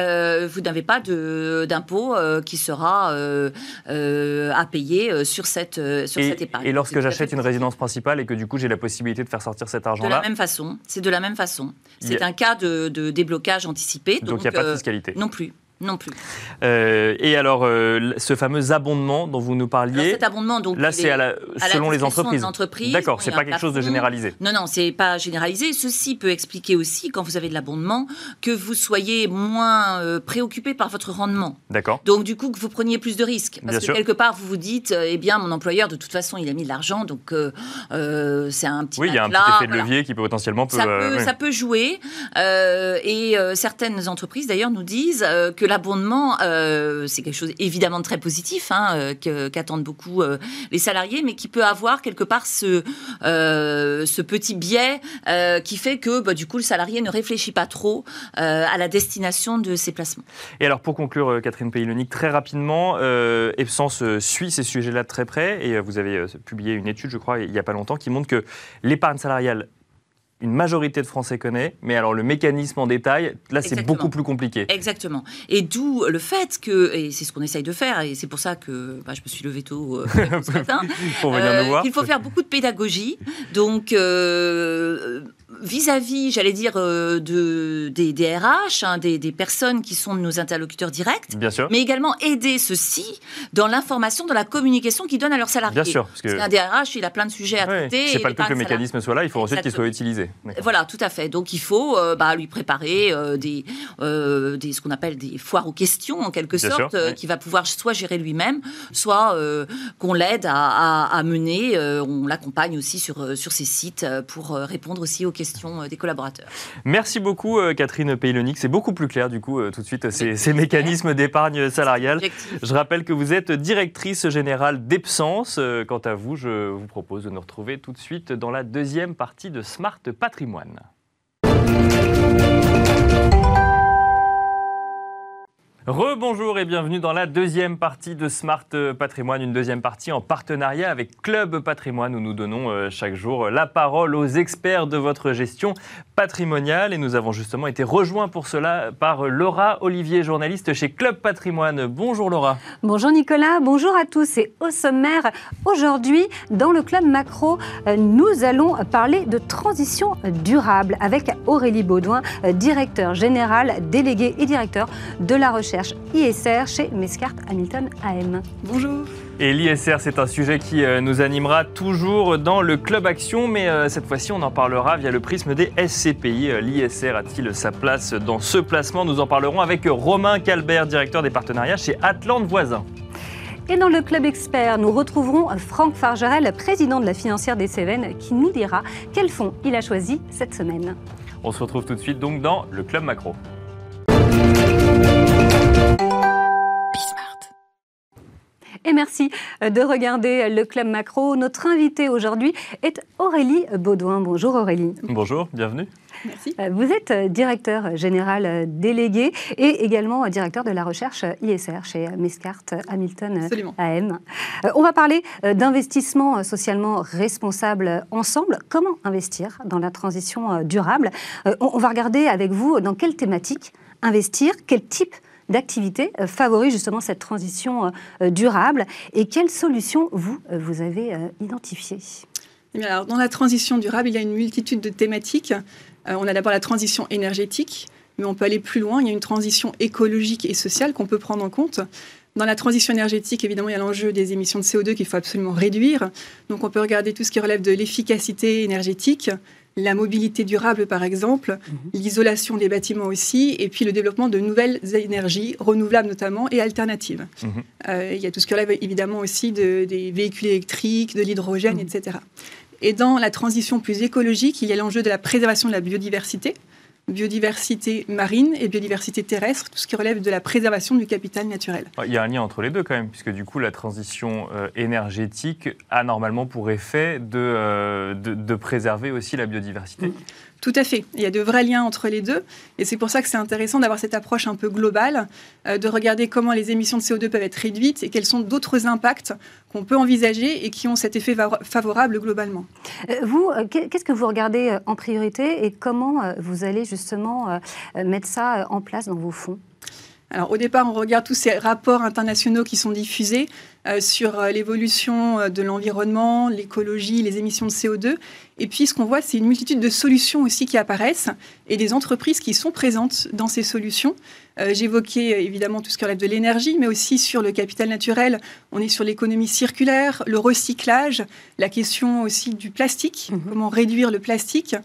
vous n'avez pas d'impôt euh, qui sera euh, euh, à payer sur cette, sur et, cette épargne. Et lorsque j'achète une résidence principale et que du coup j'ai la possibilité de faire sortir cet argent-là De la même façon, c'est de la même façon. C'est un cas de, déblocage anticipé. Donc il n'y a pas de fiscalité Non plus. Non plus. Euh, et alors, euh, ce fameux abondement dont vous nous parliez. Alors cet abondement, donc. Là, c'est selon les entreprises. D'accord, c'est pas quelque chose de généralisé. Non, non, c'est pas généralisé. Ceci peut expliquer aussi, quand vous avez de l'abondement, que vous soyez moins euh, préoccupé par votre rendement. D'accord. Donc, du coup, que vous preniez plus de risques. Parce que quelque part, vous vous dites, eh bien, mon employeur, de toute façon, il a mis de l'argent, donc c'est un petit. Oui, il y a un petit effet de levier qui peut potentiellement. ça, peut, ça peut jouer. et certaines entreprises, d'ailleurs, nous disent que l'abondement, euh, c'est quelque chose évidemment de très positif, hein, euh, qu'attendent beaucoup euh, les salariés, mais qui peut avoir quelque part ce, petit biais qui fait que bah, du coup le salarié ne réfléchit pas trop à la destination de ses placements. Et alors pour conclure, Catherine Paylonique, très rapidement, Epsens suit ces sujets-là de très près et vous avez publié une étude, je crois, il n'y a pas longtemps, qui montre que l'épargne salariale une majorité de Français connaît, mais alors le mécanisme en détail, là c'est beaucoup plus compliqué. Exactement. Et d'où le fait que, et c'est ce qu'on essaye de faire, et c'est pour ça que bah, je me suis levé tôt euh, <laughs> ce matin, pour venir nous euh, voir. Il faut faire beaucoup de pédagogie. Donc euh, vis-à-vis, j'allais dire, euh, de, des, DRH, hein, des, personnes qui sont nos interlocuteurs directs, Bien sûr. mais également aider ceux-ci dans l'information, dans la communication qu'ils donnent à leurs salariés. Bien sûr. Parce, qu'un DRH, il a plein de sujets à traiter. C'est pas le tout que le mécanisme soit là, il faut ensuite qu'il soit utilisé. Voilà, tout à fait. Donc il faut euh, bah, lui préparer euh, des, des, ce qu'on appelle des foires aux questions, en quelque sorte, qui va pouvoir soit gérer lui-même, soit qu'on l'aide à, à, mener. on l'accompagne aussi sur, sur ses sites pour répondre aussi aux questions euh, des collaborateurs. Merci beaucoup euh, Catherine Paylonic. C'est beaucoup plus clair du coup euh, tout de suite ces, mécanismes d'épargne salariale. Je rappelle que vous êtes directrice générale d'Epsens. Quant à vous, je vous propose de nous retrouver tout de suite dans la deuxième partie de Smart Patrimoine. Rebonjour et bienvenue dans la deuxième partie de Smart Patrimoine, une deuxième partie en partenariat avec Club Patrimoine où nous donnons euh, chaque jour la parole aux experts de votre gestion patrimoniale et nous avons justement été rejoints pour cela par Laura Olivier, journaliste chez Club Patrimoine. Bonjour Laura. Bonjour Nicolas, bonjour à tous et au sommaire aujourd'hui dans le Club Macro, euh, nous allons parler de transition durable avec Aurélie Baudouin, euh, directeur général délégué et directeur de la recherche ISR chez Mescart Hamilton AM. Bonjour. Et l'ISR, c'est un sujet qui euh, nous animera toujours dans le Club Action, mais euh, cette fois-ci, on en parlera via le prisme des SCPI. Euh, L'ISR a-t-il sa place dans ce placement? Nous en parlerons avec Romain Calbert, directeur des partenariats chez Atlante Voisin. Et dans le Club Expert, nous retrouverons Franck Fargerel, président de la financière des Cévennes, qui nous dira quel fonds il a choisi cette semaine. On se retrouve tout de suite donc dans le Club Macro. Et merci euh, de regarder le Club Macro. Notre invitée aujourd'hui est Aurélie Baudouin. Bonjour Aurélie. Bonjour, bienvenue. Merci. Euh, vous êtes directeur général délégué et également directeur de la recherche ISR chez Mescart Hamilton Absolument. AM. Euh, On va parler d'investissement socialement responsable ensemble. Comment investir dans la transition durable? On va regarder avec vous dans quelle thématique investir, quel type d'activité favorise justement cette transition durable et quelles solutions vous, vous avez identifiées? Eh alors, Dans la transition durable, il y a une multitude de thématiques. Euh, on a d'abord la transition énergétique, mais on peut aller plus loin. Il y a une transition écologique et sociale qu'on peut prendre en compte. Dans la transition énergétique, évidemment, il y a l'enjeu des émissions de CO2 qu'il faut absolument réduire. Donc on peut regarder tout ce qui relève de l'efficacité énergétique, la mobilité durable par exemple, l'isolation des bâtiments aussi, et puis le développement de nouvelles énergies, renouvelables notamment, et alternatives. Mhm. Euh, il y a tout ce qui relève évidemment aussi de- des véhicules électriques, de l'hydrogène, etc. Et dans la transition plus écologique, il y a l'enjeu de la préservation de la biodiversité, biodiversité marine et biodiversité terrestre, tout ce qui relève de la préservation du capital naturel. Il y a un lien entre les deux quand même, puisque du coup la transition euh, énergétique a normalement pour effet de, euh, de, de préserver aussi la biodiversité. Tout à fait. Il y a de vrais liens entre les deux. Et c'est pour ça que c'est intéressant d'avoir cette approche un peu globale, euh, de regarder comment les émissions de CO2 peuvent être réduites et quels sont d'autres impacts qu'on peut envisager et qui ont cet effet favorable globalement. Euh, Vous, euh, qu'est- qu'est-ce que vous regardez en priorité et comment vous allez justement mettre ça en place dans vos fonds? Alors au départ, on regarde tous ces rapports internationaux qui sont diffusés euh, sur euh, l'évolution euh, de l'environnement, l'écologie, les émissions de CO2. Et puis ce qu'on voit, c'est une multitude de solutions aussi qui apparaissent et des entreprises qui sont présentes dans ces solutions. Euh, J'évoquais évidemment tout ce qui relève de l'énergie, mais aussi sur le capital naturel. On est sur l'économie circulaire, le recyclage, la question aussi du plastique, Mhm. comment réduire le plastique.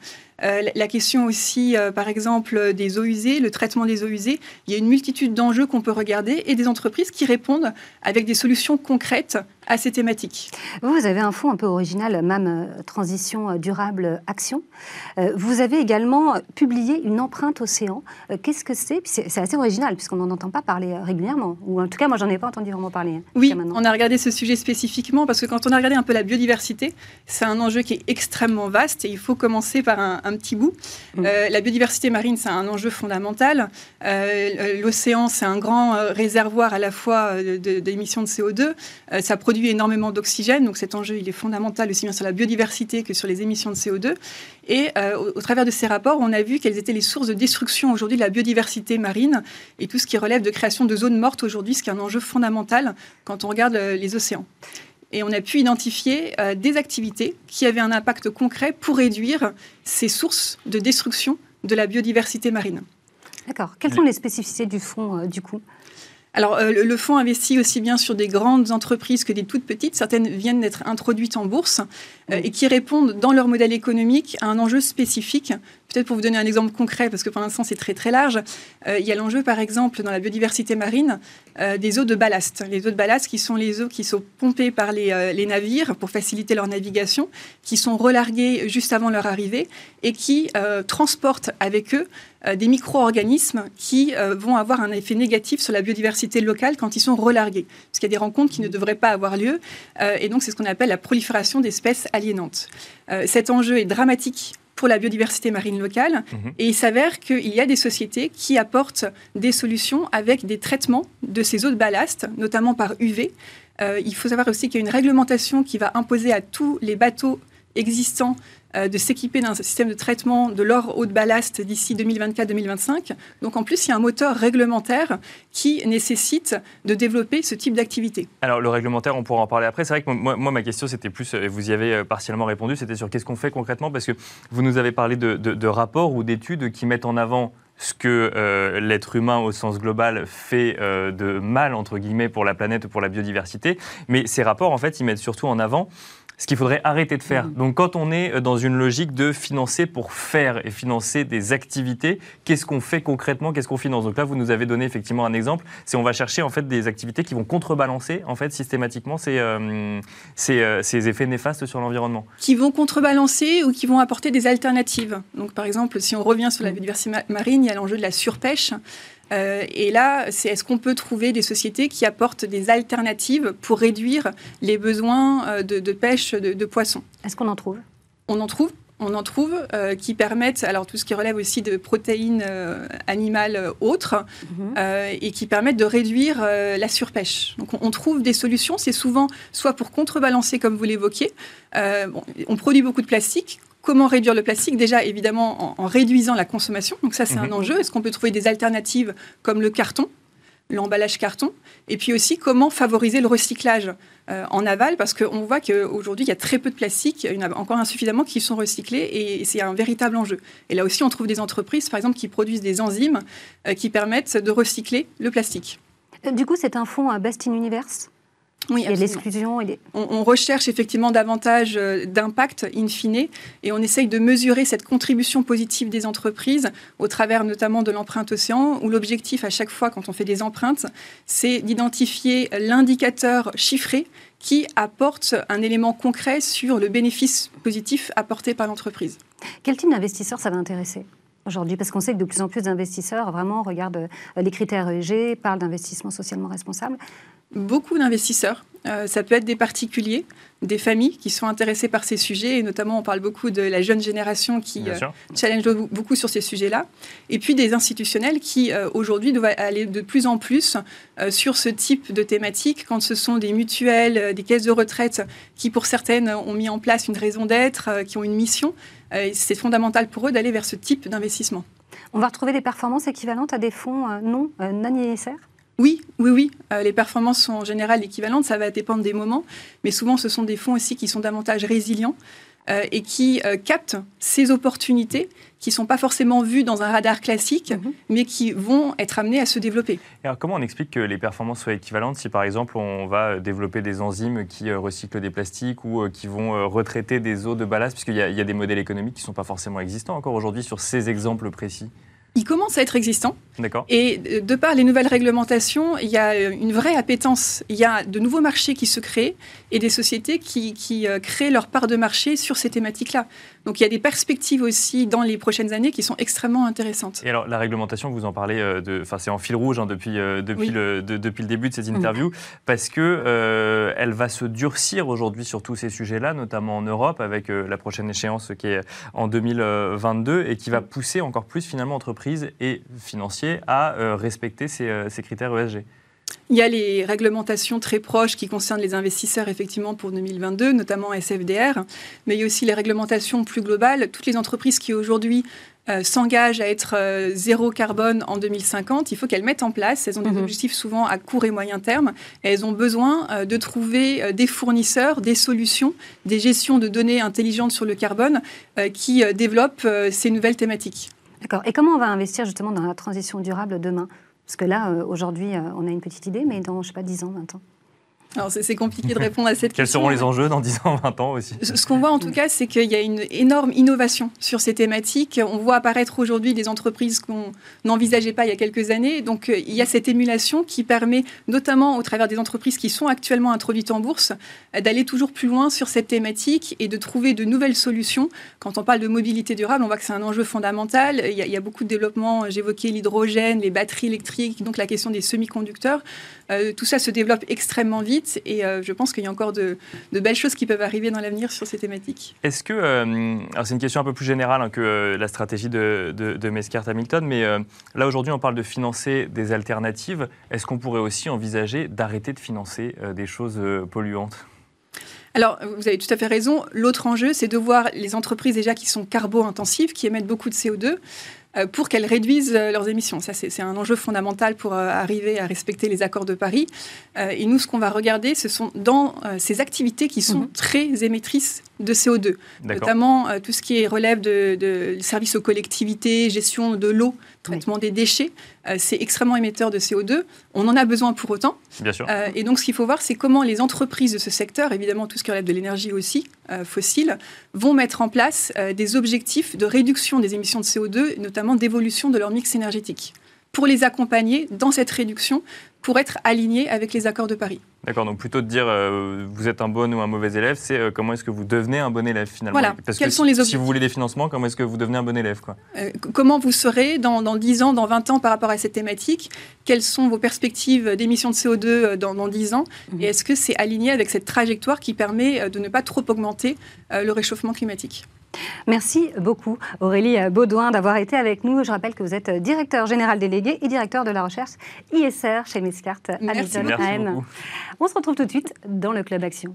Euh, la- question aussi, euh, par exemple, des eaux usées, le traitement des eaux usées. Il y a une multitude d'enjeux qu'on peut regarder et des entreprises qui répondent avec des solutions concrètes à ces thématiques. Vous, avez un fonds un peu original, MAM euh, Transition euh, Durable Action. Euh, Vous avez également publié une empreinte océan. Qu'est-ce que c'est? C'est assez original puisqu'on n'en entend pas parler régulièrement. Ou en tout cas, moi, j'en ai pas entendu vraiment parler. hein, Oui, on a regardé ce sujet spécifiquement parce que quand on a regardé un peu la biodiversité, c'est un enjeu qui est extrêmement vaste et il faut commencer par un, un petit bout. Mm. Euh, la biodiversité marine, c'est un enjeu fondamental. Euh, L'océan, c'est un grand réservoir à la fois de- d'émissions de, CO2. Euh, ça produit énormément d'oxygène, donc cet enjeu, il est fondamental aussi bien sur la biodiversité que sur les émissions de CO2. Et euh, au, travers de ces rapports, on a vu quelles étaient les sources de destruction aujourd'hui de la biodiversité marine et tout ce qui relève de création de zones mortes aujourd'hui, ce qui est un enjeu fondamental quand on regarde euh, les océans. Et on a pu identifier euh, des activités qui avaient un impact concret pour réduire ces sources de destruction de la biodiversité marine. D'accord. Quelles sont les spécificités du fonds, du coup? Alors, euh, le- fonds investit aussi bien sur des grandes entreprises que des toutes petites. Certaines viennent d'être introduites en bourse euh, et qui répondent dans leur modèle économique à un enjeu spécifique. Peut-être pour vous donner un exemple concret, parce que pour l'instant c'est très très large, euh, il y a l'enjeu par exemple dans la biodiversité marine euh, des eaux de ballast. Les eaux de ballast qui sont les eaux qui sont pompées par les, euh, navires pour faciliter leur navigation, qui sont relarguées juste avant leur arrivée et qui transportent avec eux des micro-organismes qui vont avoir un effet négatif sur la biodiversité locale quand ils sont relargués. Parce qu'il y a des rencontres qui ne devraient pas avoir lieu. et donc, c'est ce qu'on appelle la prolifération d'espèces aliénantes. Cet enjeu est dramatique pour la biodiversité marine locale. Mhm. Et il s'avère qu'il y a des sociétés qui apportent des solutions avec des traitements de ces eaux de ballast, notamment par UV. Euh, il faut savoir aussi qu'il y a une réglementation qui va imposer à tous les bateaux existants de s'équiper d'un système de traitement de leur eau de ballast d'ici 2024-2025. Donc en plus, il y a un moteur réglementaire qui nécessite de développer ce type d'activité. Alors le réglementaire, on pourra en parler après. C'est vrai que moi, ma question, c'était plus, et vous y avez euh, partiellement répondu, c'était sur qu'est-ce qu'on fait concrètement, parce que vous nous avez parlé de, rapports ou d'études qui mettent en avant ce que euh, l'être humain au sens global fait de mal, entre guillemets, pour la planète, pour la biodiversité. Mais ces rapports, en fait, ils mettent surtout en avant ce qu'il faudrait arrêter de faire. Mm. Donc quand on est dans une logique de financer pour faire et financer des activités, qu'est-ce qu'on fait concrètement Qu'est-ce qu'on finance? Donc là, vous nous avez donné effectivement un exemple. C'est on va chercher en fait des activités qui vont contrebalancer en fait systématiquement ces, euh, euh, ces, effets néfastes sur l'environnement. Qui vont contrebalancer ou qui vont apporter des alternatives. Donc par exemple, si on revient sur la mm. biodiversité marine, il y a l'enjeu de la surpêche. Euh, et là, c'est est-ce qu'on peut trouver des sociétés qui apportent des alternatives pour réduire les besoins euh, de, pêche de, poissons? Est-ce qu'on en trouve? On en trouve. On en trouve euh, qui permettent, alors tout ce qui relève aussi de protéines animales autres, mhm. et qui permettent de réduire la surpêche. Donc on, trouve des solutions, c'est souvent soit pour contrebalancer, comme vous l'évoquiez, on produit beaucoup de plastique, Comment réduire le plastique Déjà, évidemment, en, réduisant la consommation. Donc ça, c'est un mhm. enjeu. Est-ce qu'on peut trouver des alternatives comme le carton l'emballage carton, et puis aussi comment favoriser le recyclage euh, en aval, parce qu'on voit qu'aujourd'hui, il y a très peu de plastique, il y en a encore insuffisamment qui sont recyclés, et c'est un véritable enjeu. Et là aussi, on trouve des entreprises, par exemple, qui produisent des enzymes euh, qui permettent de recycler le plastique. Euh, du coup, c'est un fonds Best in Universe? Oui, et l'exclusion. On, recherche effectivement davantage euh, d'impact in fine et on essaye de mesurer cette contribution positive des entreprises au travers notamment de l'empreinte océan où l'objectif à chaque fois quand on fait des empreintes, c'est d'identifier l'indicateur chiffré qui apporte un élément concret sur le bénéfice positif apporté par l'entreprise. Quel type d'investisseur ça va intéresser? Aujourd'hui Parce qu'on sait que de plus en plus d'investisseurs vraiment regardent euh, les critères ESG, parlent d'investissement socialement responsable beaucoup d'investisseurs. Euh, ça peut être des particuliers, des familles qui sont intéressées par ces sujets, et notamment on parle beaucoup de la jeune génération qui euh, challenge beaucoup sur ces sujets-là, et puis des institutionnels qui euh, aujourd'hui doivent aller de plus en plus sur ce type de thématique, quand ce sont des mutuelles, des caisses de retraite qui pour certaines ont mis en place une raison d'être, qui ont une mission, c'est fondamental pour eux d'aller vers ce type d'investissement. On va retrouver des performances équivalentes à des fonds non non ISR? Oui, oui, oui. Euh, les performances sont en général équivalentes. Ça va dépendre des moments. Mais souvent, ce sont des fonds aussi qui sont davantage résilients euh, et qui euh, captent ces opportunités qui ne sont pas forcément vues dans un radar classique, mhm. mais qui vont être amenées à se développer. alors, comment on explique que les performances soient équivalentes si, par exemple, on va développer des enzymes qui recyclent des plastiques ou qui vont retraiter des eaux de ballast, puisqu'il y, y, a des modèles économiques qui ne sont pas forcément existants encore aujourd'hui sur ces exemples précis il commence à être existant. D'accord. Et de par les nouvelles réglementations, il y a une vraie appétence. Il y a de nouveaux marchés qui se créent et des sociétés qui, qui euh, créent leur part de marché sur ces thématiques-là. Donc il y a des perspectives aussi dans les prochaines années qui sont extrêmement intéressantes. Et alors la réglementation, vous en parlez, euh, de, enfin c'est en fil rouge hein, depuis, euh, depuis, le, depuis le début de cette interview, parce que euh, elle va se durcir aujourd'hui sur tous ces sujets-là, notamment en Europe, avec la prochaine échéance qui est en 2022 et qui va pousser encore plus finalement entreprises et financiers à respecter ces, ces critères ESG. Il y a les réglementations très proches qui concernent les investisseurs, effectivement, pour 2022, notamment SFDR, mais il y a aussi les réglementations plus globales. Toutes les entreprises qui aujourd'hui euh, s'engagent à être euh, zéro carbone en 2050, il faut qu'elles mettent en place, elles ont des mhm. objectifs souvent à court et moyen terme, et elles ont besoin euh, de trouver des fournisseurs, des solutions, des gestions de données intelligentes sur le carbone qui développent ces nouvelles thématiques. D'accord. Et comment on va investir justement dans la transition durable demain? Parce que là, euh, aujourd'hui, euh, on a une petite idée, mais dans, je sais pas, 10 ans, 20 ans. Alors c'est compliqué de répondre à cette question. Quels seront les enjeux dans 10 ans, 20 ans aussi? Ce qu'on voit en tout cas, c'est qu'il y a une énorme innovation sur ces thématiques. On voit apparaître aujourd'hui des entreprises qu'on n'envisageait pas il y a quelques années. Donc euh, il y a cette émulation qui permet, notamment au travers des entreprises qui sont actuellement introduites en bourse, d'aller toujours plus loin sur cette thématique et de trouver de nouvelles solutions. Quand on parle de mobilité durable, on voit que c'est un enjeu fondamental. Il y, a, il y a beaucoup de développement. J'évoquais l'hydrogène, les batteries électriques, donc la question des semi-conducteurs. Euh, tout ça se développe extrêmement vite vite et je pense qu'il y a encore de, belles choses qui peuvent arriver dans l'avenir sur ces thématiques. Est-ce que, alors c'est une question un peu plus générale hein, que la stratégie de, de, de Mescart Hamilton, mais là aujourd'hui on parle de financer des alternatives. Est-ce qu'on pourrait aussi envisager d'arrêter de financer des choses polluantes? Alors, vous avez tout à fait raison. L'autre enjeu, c'est de voir les entreprises déjà qui sont carbo-intensives, qui émettent beaucoup de CO2, euh, pour qu'elles réduisent euh, leurs émissions. Ça, c'est un enjeu fondamental pour euh, arriver à respecter les accords de Paris. Et nous, ce qu'on va regarder, ce sont dans ces activités qui sont mhm. très émettrices de CO2, notamment tout ce qui relève de, de services aux collectivités, gestion de l'eau, traitement des déchets. c'est extrêmement émetteur de CO2. On en a besoin pour autant. Bien sûr. et donc, ce qu'il faut voir, c'est comment les entreprises de ce secteur, évidemment tout ce qui relève de l'énergie aussi fossile, vont mettre en place des objectifs de réduction des émissions de CO2, notamment d'évolution de leur mix énergétique, pour les accompagner dans cette réduction, pour être alignés avec les accords de Paris. D'accord, donc plutôt de dire euh, vous êtes un bon ou un mauvais élève, c'est euh, comment est-ce que vous devenez un bon élève finalement? Voilà. Parce Quels que sont les si vous voulez des financements, comment est-ce que vous devenez un bon élève quoi? Euh, Comment vous serez dans, dans, 10 ans, dans 20 ans par rapport à cette thématique? Quelles sont vos perspectives d'émissions de CO2 dans, dans 10 ans? Mmh. Et est-ce que c'est aligné avec cette trajectoire qui permet de ne pas trop augmenter le réchauffement climatique? Merci beaucoup Aurélie Baudouin d'avoir été avec nous. Je rappelle que vous êtes directeur général délégué et directeur de la recherche ISR chez Mescart Merci. On se retrouve tout de suite dans le Club Action.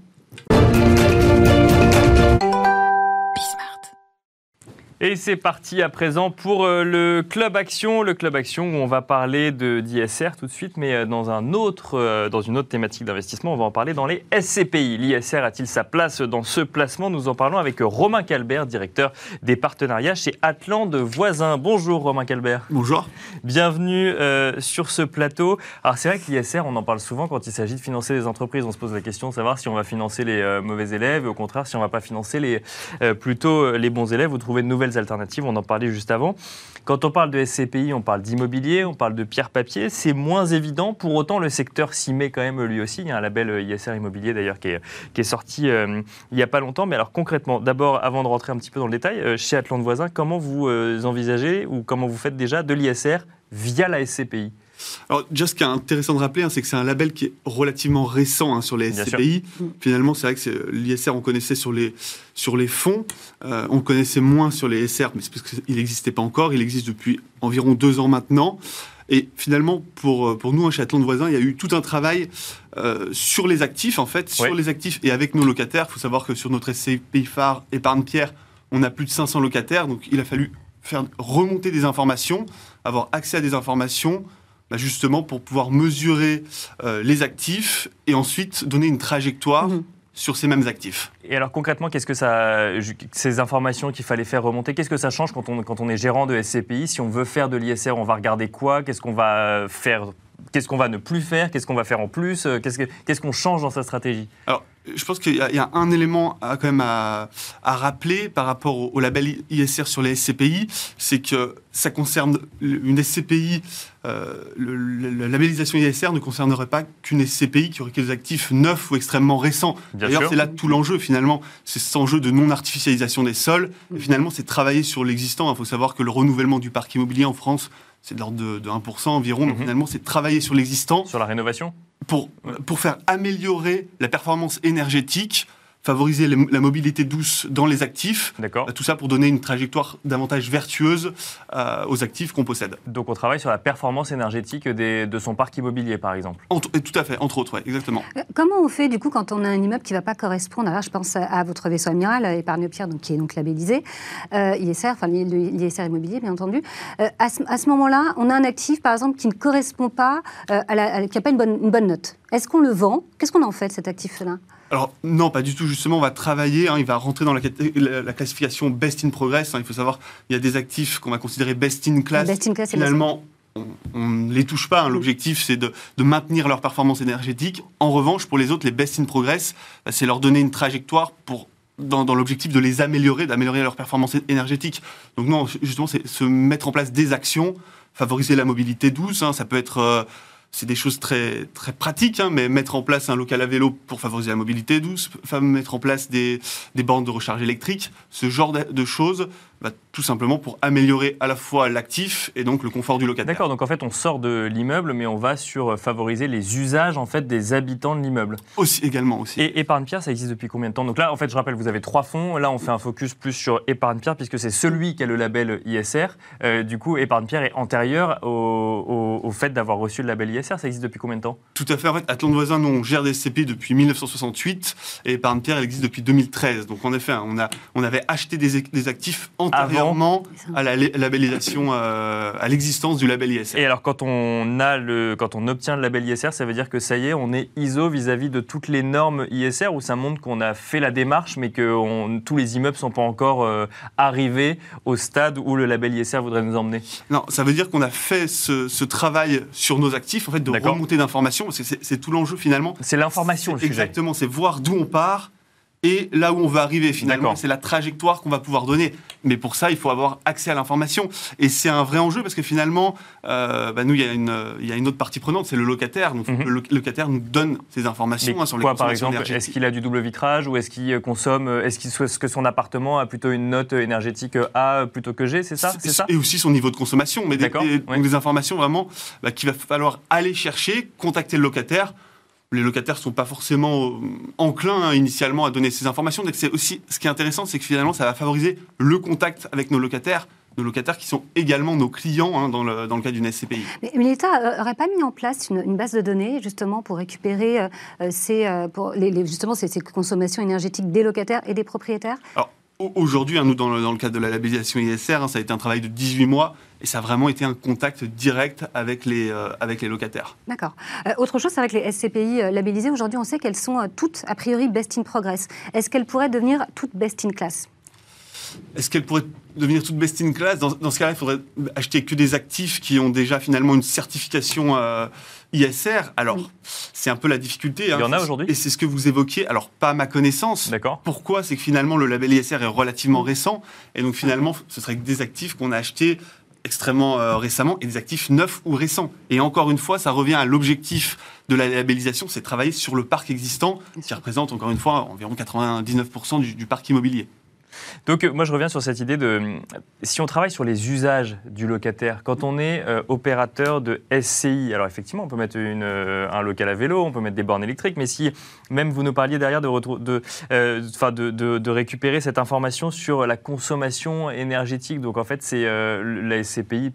Et c'est parti à présent pour euh, le Club Action. Le Club Action où on va parler d'ISR tout de suite, mais euh, dans, un autre, euh, dans une autre thématique d'investissement, on va en parler dans les SCPI. L'ISR a-t-il sa place dans ce placement? Nous en parlons avec Romain Calbert, directeur des partenariats chez Atlante Voisins. Bonjour Romain Calbert. Bonjour. Bienvenue sur ce plateau. Alors c'est vrai que l'ISR, on en parle souvent quand il s'agit de financer des entreprises. On se pose la question de savoir si on va financer les mauvais élèves et au contraire si on ne va pas financer les, plutôt les bons élèves ou trouver de nouvelles alternatives, on en parlait juste avant. Quand on parle de SCPI, on parle d'immobilier, on parle de pierre-papier, c'est moins évident. Pour autant, le secteur s'y met quand même lui aussi. Il y a un label euh, ISR Immobilier d'ailleurs qui est, sorti euh, il n'y a pas longtemps. Mais alors concrètement, d'abord, avant de rentrer un petit peu dans le détail, euh, chez Atlante Voisin, comment vous envisagez ou comment vous faites déjà de l'ISR via la SCPI alors, déjà, ce qui est intéressant de rappeler, hein, c'est que c'est un label qui est relativement récent hein, sur les SCPI. Finalement, c'est vrai que l'ISR, on connaissait sur les, sur les fonds, euh, on connaissait moins sur les SR, mais c'est parce qu'il n'existait pas encore. Il existe depuis environ deux ans maintenant. Et finalement, pour, pour nous, un château de voisins, il y a eu tout un travail euh, sur les actifs, en fait, sur les actifs et avec nos locataires. Il faut savoir que sur notre SCPI phare épargne pierre, on a plus de 500 locataires, donc il a fallu faire remonter des informations, avoir accès à des informations, bah, justement pour pouvoir mesurer euh, les actifs et ensuite donner une trajectoire. Mhm. sur ces mêmes actifs. Et alors concrètement, qu'est-ce que ça, ces informations qu'il fallait faire remonter, qu'est-ce que ça change quand on, quand on est gérant de SCPI Si on veut faire de l'ISR, on va regarder quoi? Qu'est-ce qu'on va faire Qu'est-ce qu'on va ne plus faire Qu'est-ce qu'on va faire en plus Qu'est-ce qu'on change dans sa stratégie Alors, je pense qu'il y, a un élément à, quand même à, rappeler par rapport au, label ISR sur les SCPI, c'est que ça concerne une SCPI, euh, la labellisation ISR ne concernerait pas qu'une SCPI qui aurait des actifs neufs ou extrêmement récents. D'ailleurs, c'est là tout l'enjeu finalement, c'est cet enjeu de non-artificialisation des sols. Et finalement, c'est travailler sur l'existant. Il faut savoir que le renouvellement du parc immobilier en France, c'est de l'ordre de, 1% environ. Donc mhm. finalement, c'est travailler sur l'existant. Sur la rénovation pour, pour faire améliorer la performance énergétique favoriser la mobilité douce dans les actifs. D'accord. Tout ça pour donner une trajectoire davantage vertueuse euh, aux actifs qu'on possède. Donc on travaille sur la performance énergétique de son parc immobilier, par exemple. tout à fait, entre autres, exactement. Euh, comment on fait du coup quand on a un immeuble qui ne va pas correspondre Alors je pense à votre vaisseau amiral, euh, épargne pierre, donc qui est donc labellisé, ISR, enfin l'ISR immobilier, bien entendu. à ce, moment-là, on a un actif, par exemple, qui ne correspond pas, à la, qui n'a pas une bonne, une bonne note. Est-ce qu'on le vend? Qu'est-ce qu'on en fait de cet actif-là? Alors non, pas du tout. Justement, on va travailler. Hein, il va rentrer dans la, classification best in progress. Hein. il faut savoir, il y a des actifs qu'on va considérer best in class. Best in class Finalement, on ne les touche pas. Hein. L'objectif, c'est de, maintenir leur performance énergétique. En revanche, pour les autres, les best in progress, bah, c'est leur donner une trajectoire pour dans, l'objectif de les améliorer, d'améliorer leur performance énergétique. Donc non, justement, c'est se mettre en place des actions, favoriser la mobilité douce. ça peut être euh, c'est des choses très, très pratiques, hein, mais mettre en place un local à vélo pour favoriser la mobilité douce, mettre en place des, des bornes de recharge électrique, ce genre de, choses va tout simplement pour améliorer à la fois l'actif et donc le confort du locataire. D'accord, donc en fait on sort de l'immeuble, mais on va sur favoriser les usages en fait des habitants de l'immeuble. Aussi également aussi. Et épargne pierre, ça existe depuis combien de temps? Donc là, en fait, je rappelle, vous avez trois fonds. Là, on fait un focus plus sur épargne pierre puisque c'est celui qui a le label ISR. Euh, du coup, épargne pierre est antérieur au, au, fait d'avoir reçu le label ISR. Ça existe depuis combien de temps? Tout à fait. En fait, Atlant Voisin, nous on gère des SCPI depuis 1968 et épargne pierre, elle existe depuis 2013. Donc en effet, on a on avait acheté des, des actifs antérieurement à la labellisation, euh, à l'existence du label ISR. Et alors, quand on, a le, quand on obtient le label ISR, ça veut dire que ça y est, on est ISO vis-à-vis de toutes les normes ISR ou ça montre qu'on a fait la démarche mais que tous les immeubles ne sont pas encore euh, arrivés au stade où le label ISR voudrait nous emmener? Non, ça veut dire qu'on a fait ce, travail sur nos actifs, en fait, de remonter d'informations, parce que c'est tout l'enjeu finalement. C'est l'information, le sujet. Exactement, c'est voir d'où on part et là où on va arriver finalement. C'est la trajectoire qu'on va pouvoir donner. Mais pour ça, il faut avoir accès à l'information. Et c'est un vrai enjeu parce que finalement, euh, bah, nous, il y, a une, il y, a une autre partie prenante, c'est le locataire. Donc, mhm. Le locataire nous donne ces informations hein, sur quoi, par exemple Est-ce qu'il a du double vitrage ou est-ce qu'il consomme, est-ce qu'il souhaite que son appartement a plutôt une note énergétique A plutôt que G C'est ça, ça? Et aussi son niveau de consommation. Mais des, des, informations vraiment bah, qu'il va falloir aller chercher, contacter le locataire les locataires ne sont pas forcément euh, enclins hein, initialement à donner ces informations. Donc c'est aussi ce qui est intéressant, c'est que finalement ça va favoriser le contact avec nos locataires, nos locataires qui sont également nos clients hein, dans, le, dans, le, cas d'une SCPI. Mais, l'État n'aurait pas mis en place une, base de données justement pour récupérer euh, ces, pour les, justement ces, consommations énergétiques des locataires et des propriétaires? Aujourd'hui, hein, nous, dans le, cadre de la labellisation ISR, hein, ça a été un travail de 18 mois et ça a vraiment été un contact direct avec les, euh, locataires. D'accord. Euh, autre chose, c'est avec les SCPI euh, labellisées, aujourd'hui, on sait qu'elles sont toutes, a priori, best in progress. Est-ce qu'elles pourraient devenir toutes best in class? Est-ce qu'elles pourraient devenir toutes best in class dans, ce cas-là, il faudrait acheter que des actifs qui ont déjà finalement une certification ISR, alors c'est un peu la difficulté. Il y en a hein. aujourd'hui Et c'est ce que vous évoquiez. Alors, pas à ma connaissance. D'accord. Pourquoi? C'est que finalement, le label ISR est relativement récent. Et donc, finalement, ce serait des actifs qu'on a achetés extrêmement euh, récemment et des actifs neufs ou récents. Et encore une fois, ça revient à l'objectif de la labellisation, c'est travailler sur le parc existant, qui représente encore une fois environ 99% du parc immobilier. Donc moi je reviens sur cette idée de si on travaille sur les usages du locataire, quand on est euh, opérateur de SCI, alors effectivement on peut mettre euh, un local à vélo, on peut mettre des bornes électriques, mais si même vous nous parliez derrière de, de, euh, de, de, récupérer cette information sur la consommation énergétique, donc en fait c'est la SCPI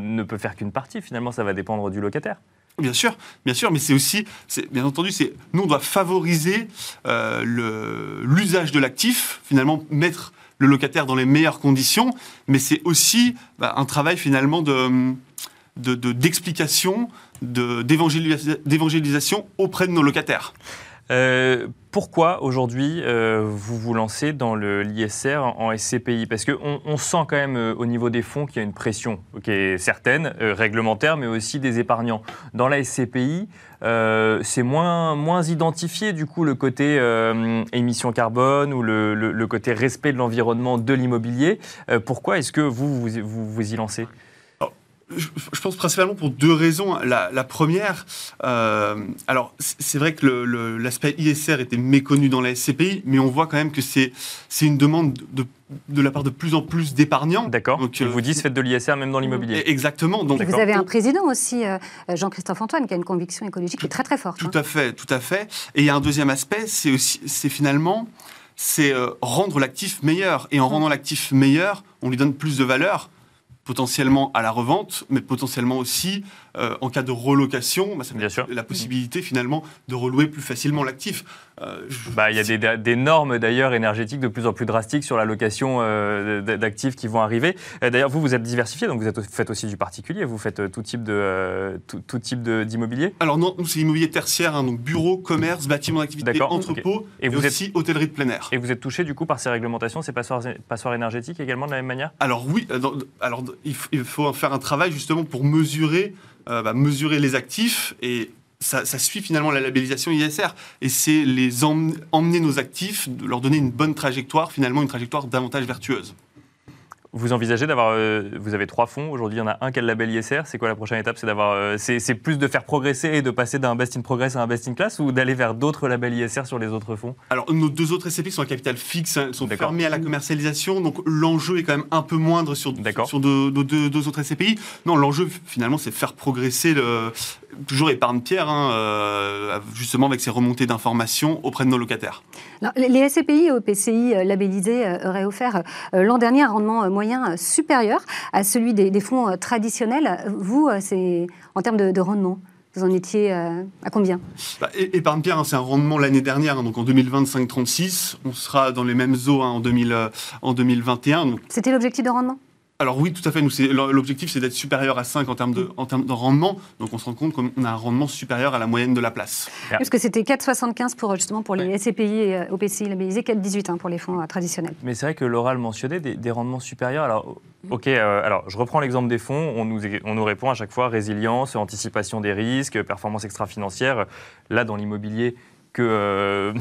ne peut faire qu'une partie, finalement ça va dépendre du locataire. Bien sûr, bien sûr, mais c'est aussi, bien entendu, c'est nous on doit favoriser euh, l'usage de l'actif, finalement mettre le locataire dans les meilleures conditions, mais c'est aussi bah, un travail finalement de d'explication, de, d'évangélisation auprès de nos locataires. Euh, pourquoi aujourd'hui euh, vous vous lancez dans l'ISR en, SCPI Parce qu'on on sent quand même euh, au niveau des fonds qu'il y a une pression qui est certaine, réglementaire, mais aussi des épargnants. Dans la SCPI, c'est moins, moins identifié du coup le côté émission carbone ou le, côté respect de l'environnement de l'immobilier. pourquoi est-ce que vous, vous vous y lancez? Je pense principalement pour deux raisons. La, première, euh, alors c'est vrai que l'aspect ISR était méconnu dans la SCPI, mais on voit quand même que c'est une demande de, de, la part de plus en plus d'épargnants. D'accord. Donc, ils vous disent faites de l'ISR même dans l'immobilier. Exactement. Donc, vous avez un président aussi, euh, Jean-Christophe Antoine, qui a une conviction écologique qui est très très forte. Tout hein. à fait, tout à fait. Et il y a un deuxième aspect, c'est aussi, c'est finalement, c'est euh, rendre l'actif meilleur. Et en rendant l'actif meilleur, on lui donne plus de valeur potentiellement à la revente, mais potentiellement aussi euh, en cas de relocation, bah, ça Bien sûr. la possibilité finalement de relouer plus facilement l'actif. Euh, bah, il y a des, normes d'ailleurs énergétiques de plus en plus drastiques sur la location euh, d'actifs qui vont arriver. D'ailleurs, vous, vous êtes diversifié, donc vous êtes, faites aussi du particulier, vous faites tout type de tout, type d'immobilier. Alors non, nous c'est immobilier tertiaire, hein, donc bureau, commerce, bâtiment d'activité, entrepôt, et, vous aussi hôtellerie de plein air. Et vous êtes touché du coup par ces réglementations, ces passoires, passoires énergétiques également de la même manière? Alors oui, alors il faut faire un travail justement pour mesurer, euh, bah, mesurer les actifs et ça, suit finalement la labellisation ISR et c'est les emmener nos actifs, leur donner une bonne trajectoire, finalement une trajectoire davantage vertueuse. vous envisagez d'avoir, vous avez trois fonds. Aujourd'hui, il y en a un qui a le label ISR. C'est quoi la prochaine étape? C'est d'avoir, c'est plus de faire progresser et de passer d'un best in progress à un best in class ou d'aller vers d'autres labels ISR sur les autres fonds? Alors nos deux autres SCPI sont à capital fixe, hein, sont fermés à la commercialisation, donc l'enjeu est quand même un peu moindre sur, sur nos deux, deux, autres SCPI. Non, l'enjeu finalement c'est faire progresser le, toujours épargne Pierre, hein, euh, justement avec ces remontées d'informations auprès de nos locataires. les SCPI et OPCI euh, labellisés euh, auraient offert l'an dernier un rendement moyen supérieur à celui des, fonds traditionnels. Vous, c'est en termes de, rendement vous en étiez à combien? Bah, Épargne Pierre, hein, c'est un rendement l'année dernière, hein, donc en 2025-36. On sera dans les mêmes eaux en, 2000, en 2021. C'était l'objectif de rendement? Alors oui, tout à fait. L'objectif, c'est d'être supérieur à 5 en termes, de, en termes de rendement. Donc on se rend compte qu'on a un rendement supérieur à la moyenne de la place. Parce que c'était 4,75 pour, justement pour les SCPI et OPCI labellisés, 4,18 hein, pour les fonds euh, traditionnels? Mais c'est vrai que l'oral mentionnait des, des, rendements supérieurs. Alors, ok, euh, alors je reprends l'exemple des fonds. On nous, on nous répond à chaque fois résilience, anticipation des risques, performance extra-financière. Là, dans l'immobilier, que, euh,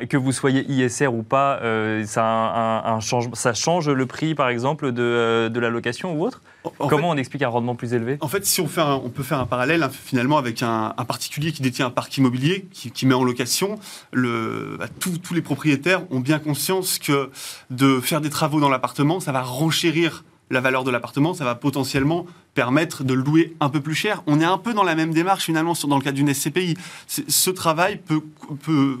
<laughs> que vous soyez ISR ou pas, euh, ça, un, ça change le prix, par exemple, de, euh, de la location ou autre? Comment on explique un rendement plus élevé? En fait, si on, fait on peut faire un parallèle hein, finalement avec un, particulier qui détient un parc immobilier, qui, met en location, le, bah, tous les propriétaires ont bien conscience que de faire des travaux dans l'appartement, ça va renchérir la valeur de l'appartement, ça va potentiellement permettre de louer un peu plus cher. On est un peu dans la même démarche finalement dans le cadre d'une SCPI. Ce travail peut,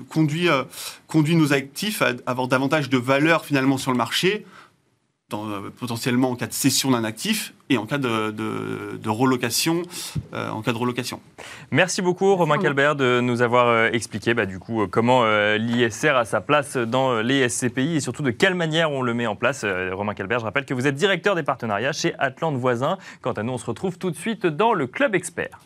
conduire nos actifs à avoir davantage de valeur finalement sur le marché euh, potentiellement en cas de cession d'un actif et en cas de, relocation. Euh, en cas de relocation. Merci beaucoup Romain Calbert de nous avoir euh, expliqué bah, du coup comment l'ISR a sa place dans les SCPI et surtout de quelle manière on le met en place. Romain Calbert, je rappelle que vous êtes directeur des partenariats chez Atlante Voisin. Quant à nous, on se retrouve tout de suite dans le Club Expert.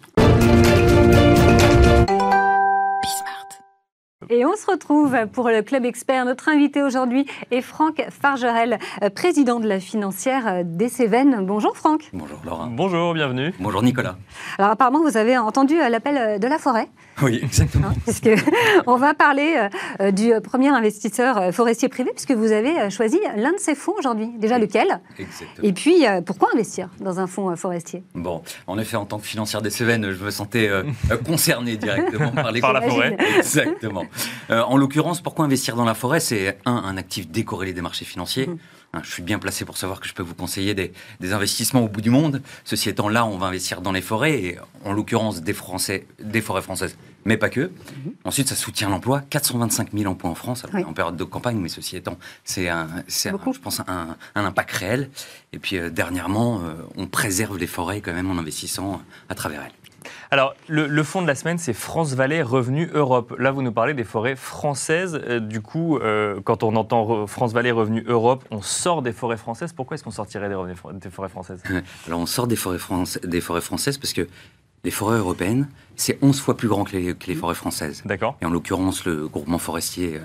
Et on se retrouve pour le Club Expert. Notre invité aujourd'hui est Franck Fargerel, euh, président de la financière euh, des Cévennes. Bonjour Franck. Bonjour Laura. Bonjour, bienvenue. Bonjour Nicolas. Alors apparemment, vous avez entendu euh, l'appel de la forêt. Oui, exactement. Hein, <laughs> on va parler du premier investisseur forestier privé, puisque vous avez choisi l'un de ces fonds aujourd'hui. Déjà lequel? Exactement. Et puis, pourquoi investir dans un fonds forestier? Bon, en effet, en tant que financière des Cévennes, je me sentais <laughs> concerné directement par les... par la forêt. <laughs> Exactement. Euh, en l'occurrence, pourquoi investir dans la forêt? C'est un, un actif décorrélé des marchés financiers. Mmh. Hein, je suis bien placé pour savoir que je peux vous conseiller des, investissements au bout du monde. Ceci étant, là, on va investir dans les forêts, et en l'occurrence des, Français, des forêts françaises, mais pas que. Mmh. Ensuite, ça soutient l'emploi. 425 000 emplois en France, en période de campagne, mais ceci étant, c'est, un, je pense, un, impact réel. Et puis, euh, dernièrement, euh, on préserve les forêts quand même en investissant à travers elles. Alors, le, fond de la semaine, c'est France Valais Revenu Europe. Là, vous nous parlez des forêts françaises. Euh, du coup, euh, quand on entend France Valais Revenu Europe, on sort des forêts françaises. Pourquoi est-ce qu'on sortirait des, forêts françaises? Alors, on sort des forêts, des forêts françaises parce que les forêts européennes, c'est 11 fois plus grand que les, que les forêts françaises. D'accord. Et en l'occurrence, le groupement forestier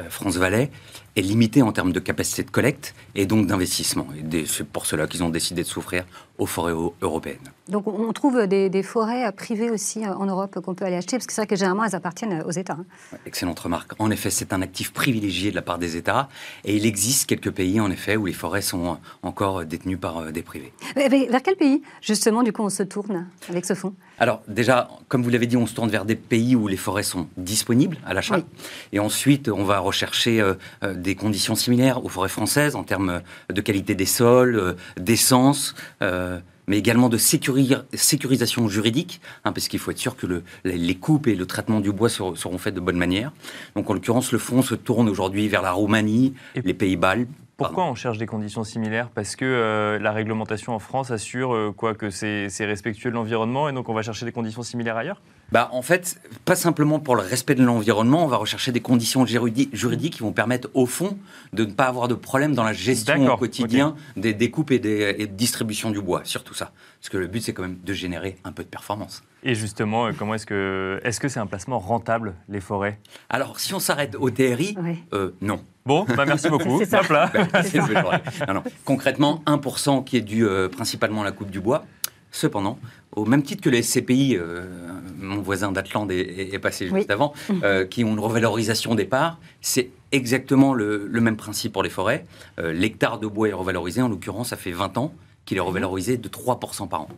euh, France Valais est limité en termes de capacité de collecte et donc d'investissement. Et c'est pour cela qu'ils ont décidé de s'offrir aux forêts européennes. Donc on trouve des, forêts privées aussi euh, en Europe qu'on peut aller acheter, parce que c'est vrai que généralement elles appartiennent aux États. Hein. Excellente remarque. En effet, c'est un actif privilégié de la part des États, et il existe quelques pays en effet où les forêts sont encore détenues par euh, des privés. vers quel pays justement du coup on se tourne avec ce fonds? Alors déjà, comme vous l'avez dit, on se tourne vers des pays où les forêts sont disponibles à l'achat, et ensuite on va rechercher euh, des conditions similaires aux forêts françaises en termes de qualité des sols, d'essence mais également de sécurisation juridique, hein, parce qu'il faut être sûr que les coupes et le traitement du bois seront, seront faits de bonne manière. Donc en l'occurrence, le fonds se tourne aujourd'hui vers la Roumanie, les Pays-Bas, pourquoi on cherche des conditions similaires? Parce que euh, la réglementation en France assure euh, quoi que c'est respectueux de l'environnement et donc on va chercher des conditions similaires ailleurs? Bah, En fait, pas simplement pour le respect de l'environnement, on va rechercher des conditions juridiques qui vont permettre au fond de ne pas avoir de problème dans la gestion au quotidien des découpes et des et de distribution du bois, surtout ça. Parce que le but, c'est quand même de générer un peu de performance. Et justement, euh, comment est-ce que est-ce que c'est un placement rentable les forêts? Alors, si on s'arrête au TRI, non. Bon, bah merci beaucoup. <laughs> c'est. Là. <laughs> non, non. Concrètement, 1% qui est dû euh, principalement à la coupe du bois. Cependant, au même titre que les SCPI, euh, mon voisin d'Atlante est, passé juste avant, <laughs> euh, qui ont une revalorisation des parts, c'est exactement le, même principe pour les forêts. Euh, l'hectare de bois est revalorisé, en l'occurrence, ça fait 20 ans qu'il est revalorisé de 3% par an.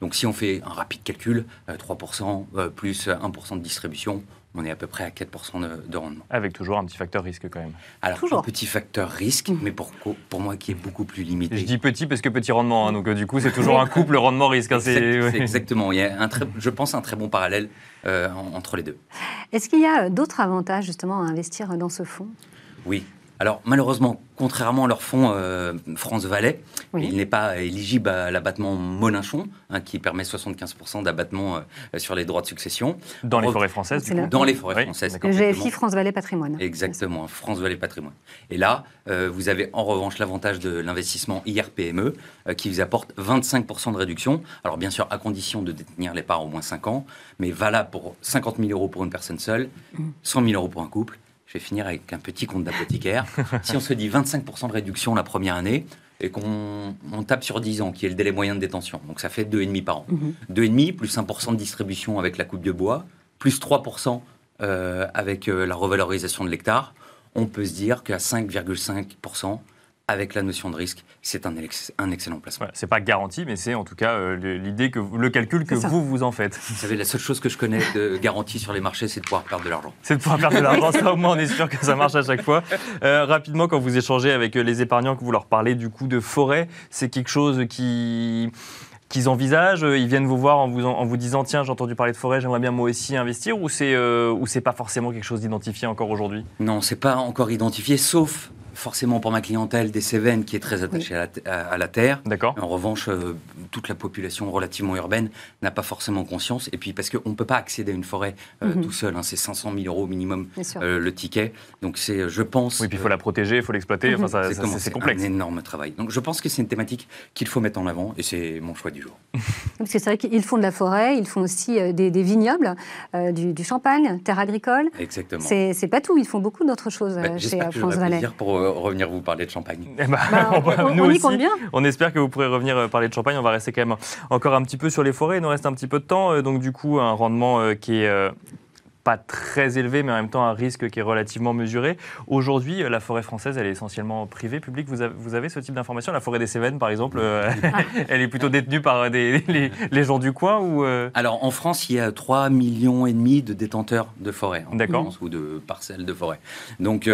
Donc si on fait un rapide calcul, 3% plus 1% de distribution, on est à peu près à 4% de, rendement. Avec toujours un petit facteur risque quand même. Alors, un petit facteur risque, mais pour, pour moi qui est beaucoup plus limité. Je dis petit parce que petit rendement, hein, donc euh, du coup c'est toujours un couple rendement-risque. Hein, c'est exactement, il y a un très, je pense un très bon parallèle euh, entre les deux. Est-ce qu'il y a d'autres avantages justement à investir dans ce fonds? Oui, alors malheureusement, contrairement à leur fonds euh, France Valais, il n'est pas éligible à l'abattement Molinchon, hein, qui permet 75% d'abattement euh, sur les droits de succession. Dans les forêts françaises, du coup. Dans les forêts françaises. Le GFI France Valais Patrimoine. Exactement, France Valais Patrimoine. Et là, euh, vous avez en revanche l'avantage de l'investissement IRPME, qui vous apporte 25% de réduction. Alors bien sûr, à condition de détenir les parts au moins 5 ans, mais valable pour 50 000 euros pour une personne seule, 100 000 euros pour un couple je vais finir avec un petit compte d'apothicaire. <laughs> si on se dit 25% de réduction la première année, et qu'on tape sur 10 ans, qui est le délai moyen de détention. Donc ça fait 2,5 par an. 2,5 mhm. plus 1% de distribution avec la coupe de bois, plus 3% euh, avec euh, la revalorisation de l'hectare. On peut se dire qu'à 5,5%, avec la notion de risque, c'est un, un, excellent placement. c'est pas garanti, mais c'est en tout cas euh, l'idée que le calcul que vous vous en faites. Vous savez, la seule chose que je connais de garantie sur les marchés, c'est de pouvoir perdre de l'argent. C'est de pouvoir perdre de l'argent. ça, au moins, on est sûr que ça marche à chaque fois. Euh, rapidement, quand vous échangez avec euh, les épargnants, que vous leur parlez du coup de forêt, c'est quelque chose qui qu'ils envisagent Ils viennent vous voir en vous, en vous disant tiens j'ai entendu parler de forêt, j'aimerais bien moi aussi investir ou c'est ou c'est pas forcément quelque chose d'identifié encore aujourd'hui? Non, c'est pas encore identifié, sauf forcément pour ma clientèle des Cévennes qui est très attachée à, la, terre. D'accord. En revanche, euh, toute la population relativement urbaine n'a pas forcément conscience. Et puis parce qu'on ne peut pas accéder à une forêt euh, mhm. tout seul. Hein. c'est 500 000 euros minimum euh, le ticket. Donc c'est, je pense. Oui, puis il faut la protéger, il faut l'exploiter. Enfin, c'est, complexe. un énorme travail. Donc je pense que c'est une thématique qu'il faut mettre en avant et c'est mon choix du jour. <laughs> parce que c'est vrai qu'ils font de la forêt, ils font aussi des, vignobles, du, champagne, terre agricole. Exactement. C'est, pas tout. Ils font beaucoup d'autres choses bah, chez France Valais. pour revenir vous parler de champagne. Eh ben, bah, <laughs> on, nous aussi, on espère que vous pourrez revenir euh, parler de champagne. On va rester quand même encore un petit peu sur les forêts. Il nous reste un petit peu de temps. Euh, donc, du coup, un rendement euh, qui est pas très élevé, mais en même temps un risque qui est relativement mesuré. Aujourd'hui, la forêt française, elle est essentiellement privée, publique. Vous avez, vous avez ce type d'information? La forêt des Cévennes, par exemple, <laughs> elle est plutôt détenue par des, les, gens du coin ou Alors, en France, il y a 3,5 millions et demi de détenteurs de forêt, D'accord. ou de parcelles de forêt. Donc,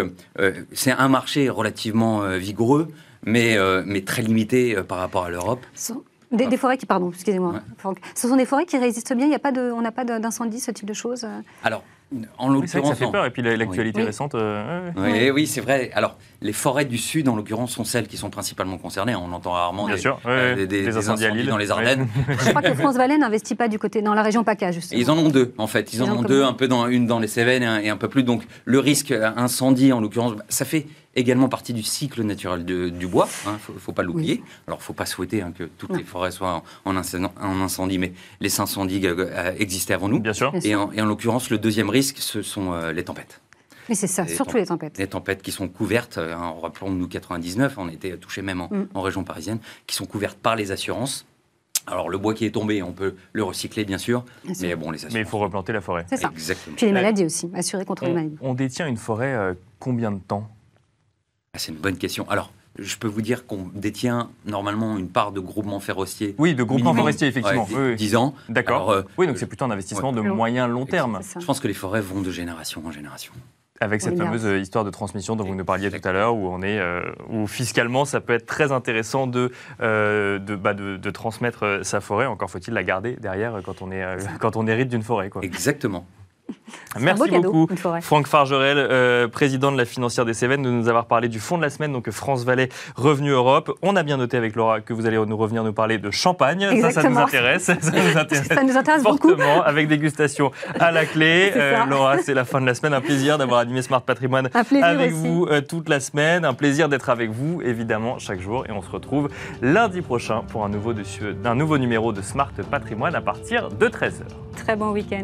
c'est un marché relativement vigoureux, mais, mais très limité par rapport à l'Europe. Des, forêts qui, pardon, excusez-moi, Ce sont des forêts qui résistent bien. Il y a pas de, on n'a pas d'incendie, ce type de choses. Euh Alors, en l'occurrence, ça fait peur. Et puis l'actualité récente. Euh, oui, oui, c'est vrai. Alors, les forêts du sud, en l'occurrence, sont celles qui sont principalement concernées. On entend rarement des, euh, des, incendies, dans les Ardennes. <laughs> Je crois que France Valais n'investit pas du côté dans la région PACA, justement. Ils en ont deux, en fait. Ils, en ont deux, un peu dans une dans les Cévennes et un, peu plus. Donc, le risque incendie, en l'occurrence, ça fait également partie du cycle naturel du bois. Il hein, ne faut, pas l'oublier. Alors, il ne faut pas souhaiter hein, que toutes les forêts soient en, incendie, mais les incendies euh, existaient avant nous. Bien sûr. Et en, l'occurrence, le deuxième risque, ce sont euh, les tempêtes. Oui, c'est ça, surtout les tempêtes. Les tempêtes qui sont couvertes, euh, hein, rappelons-nous 99, on était touchés même mm. en, région parisienne, qui sont couvertes par les assurances. Alors le bois qui est tombé, on peut le recycler bien sûr, mais bon les assurances. Mais il faut replanter la forêt. C'est ça. Exactement. Puis les maladies aussi, assurer contre les maladies. On détient une forêt combien de temps? Ah, c'est une bonne question. Alors, je peux vous dire qu'on détient normalement une part de groupement forestier. Oui, de groupement forestier, effectivement. 10 ans. D'accord. Euh, oui, donc c'est plutôt un investissement de moyen long terme. Je pense que les forêts vont de génération en génération. Avec cette fameuse histoire de transmission dont vous nous parliez tout à l'heure, où on est, euh, où fiscalement, ça peut être très intéressant de, euh, de, bah, de, de, transmettre sa forêt. Encore faut-il la garder derrière quand on, est, <laughs> quand on hérite d'une forêt. Quoi. Exactement. Merci beaucoup, Franck Fargerel, euh, président de la financière des Cévennes, de nous avoir parlé du fonds de la semaine, donc France Valais Revenu Europe. On a bien noté avec Laura que vous allez nous revenir nous parler de champagne. Ça, ça nous intéresse. <laughs> Ça nous intéresse, ça nous intéresse fortement, avec dégustation à la clé. <laughs> Euh, Laura, c'est la fin de la semaine. Un plaisir d'avoir animé Smart Patrimoine avec vous euh, toute la semaine. Un plaisir d'être avec vous, évidemment, chaque jour. Et on se retrouve lundi prochain pour un nouveau, un nouveau numéro de Smart Patrimoine à partir de 13h. Très bon week-end.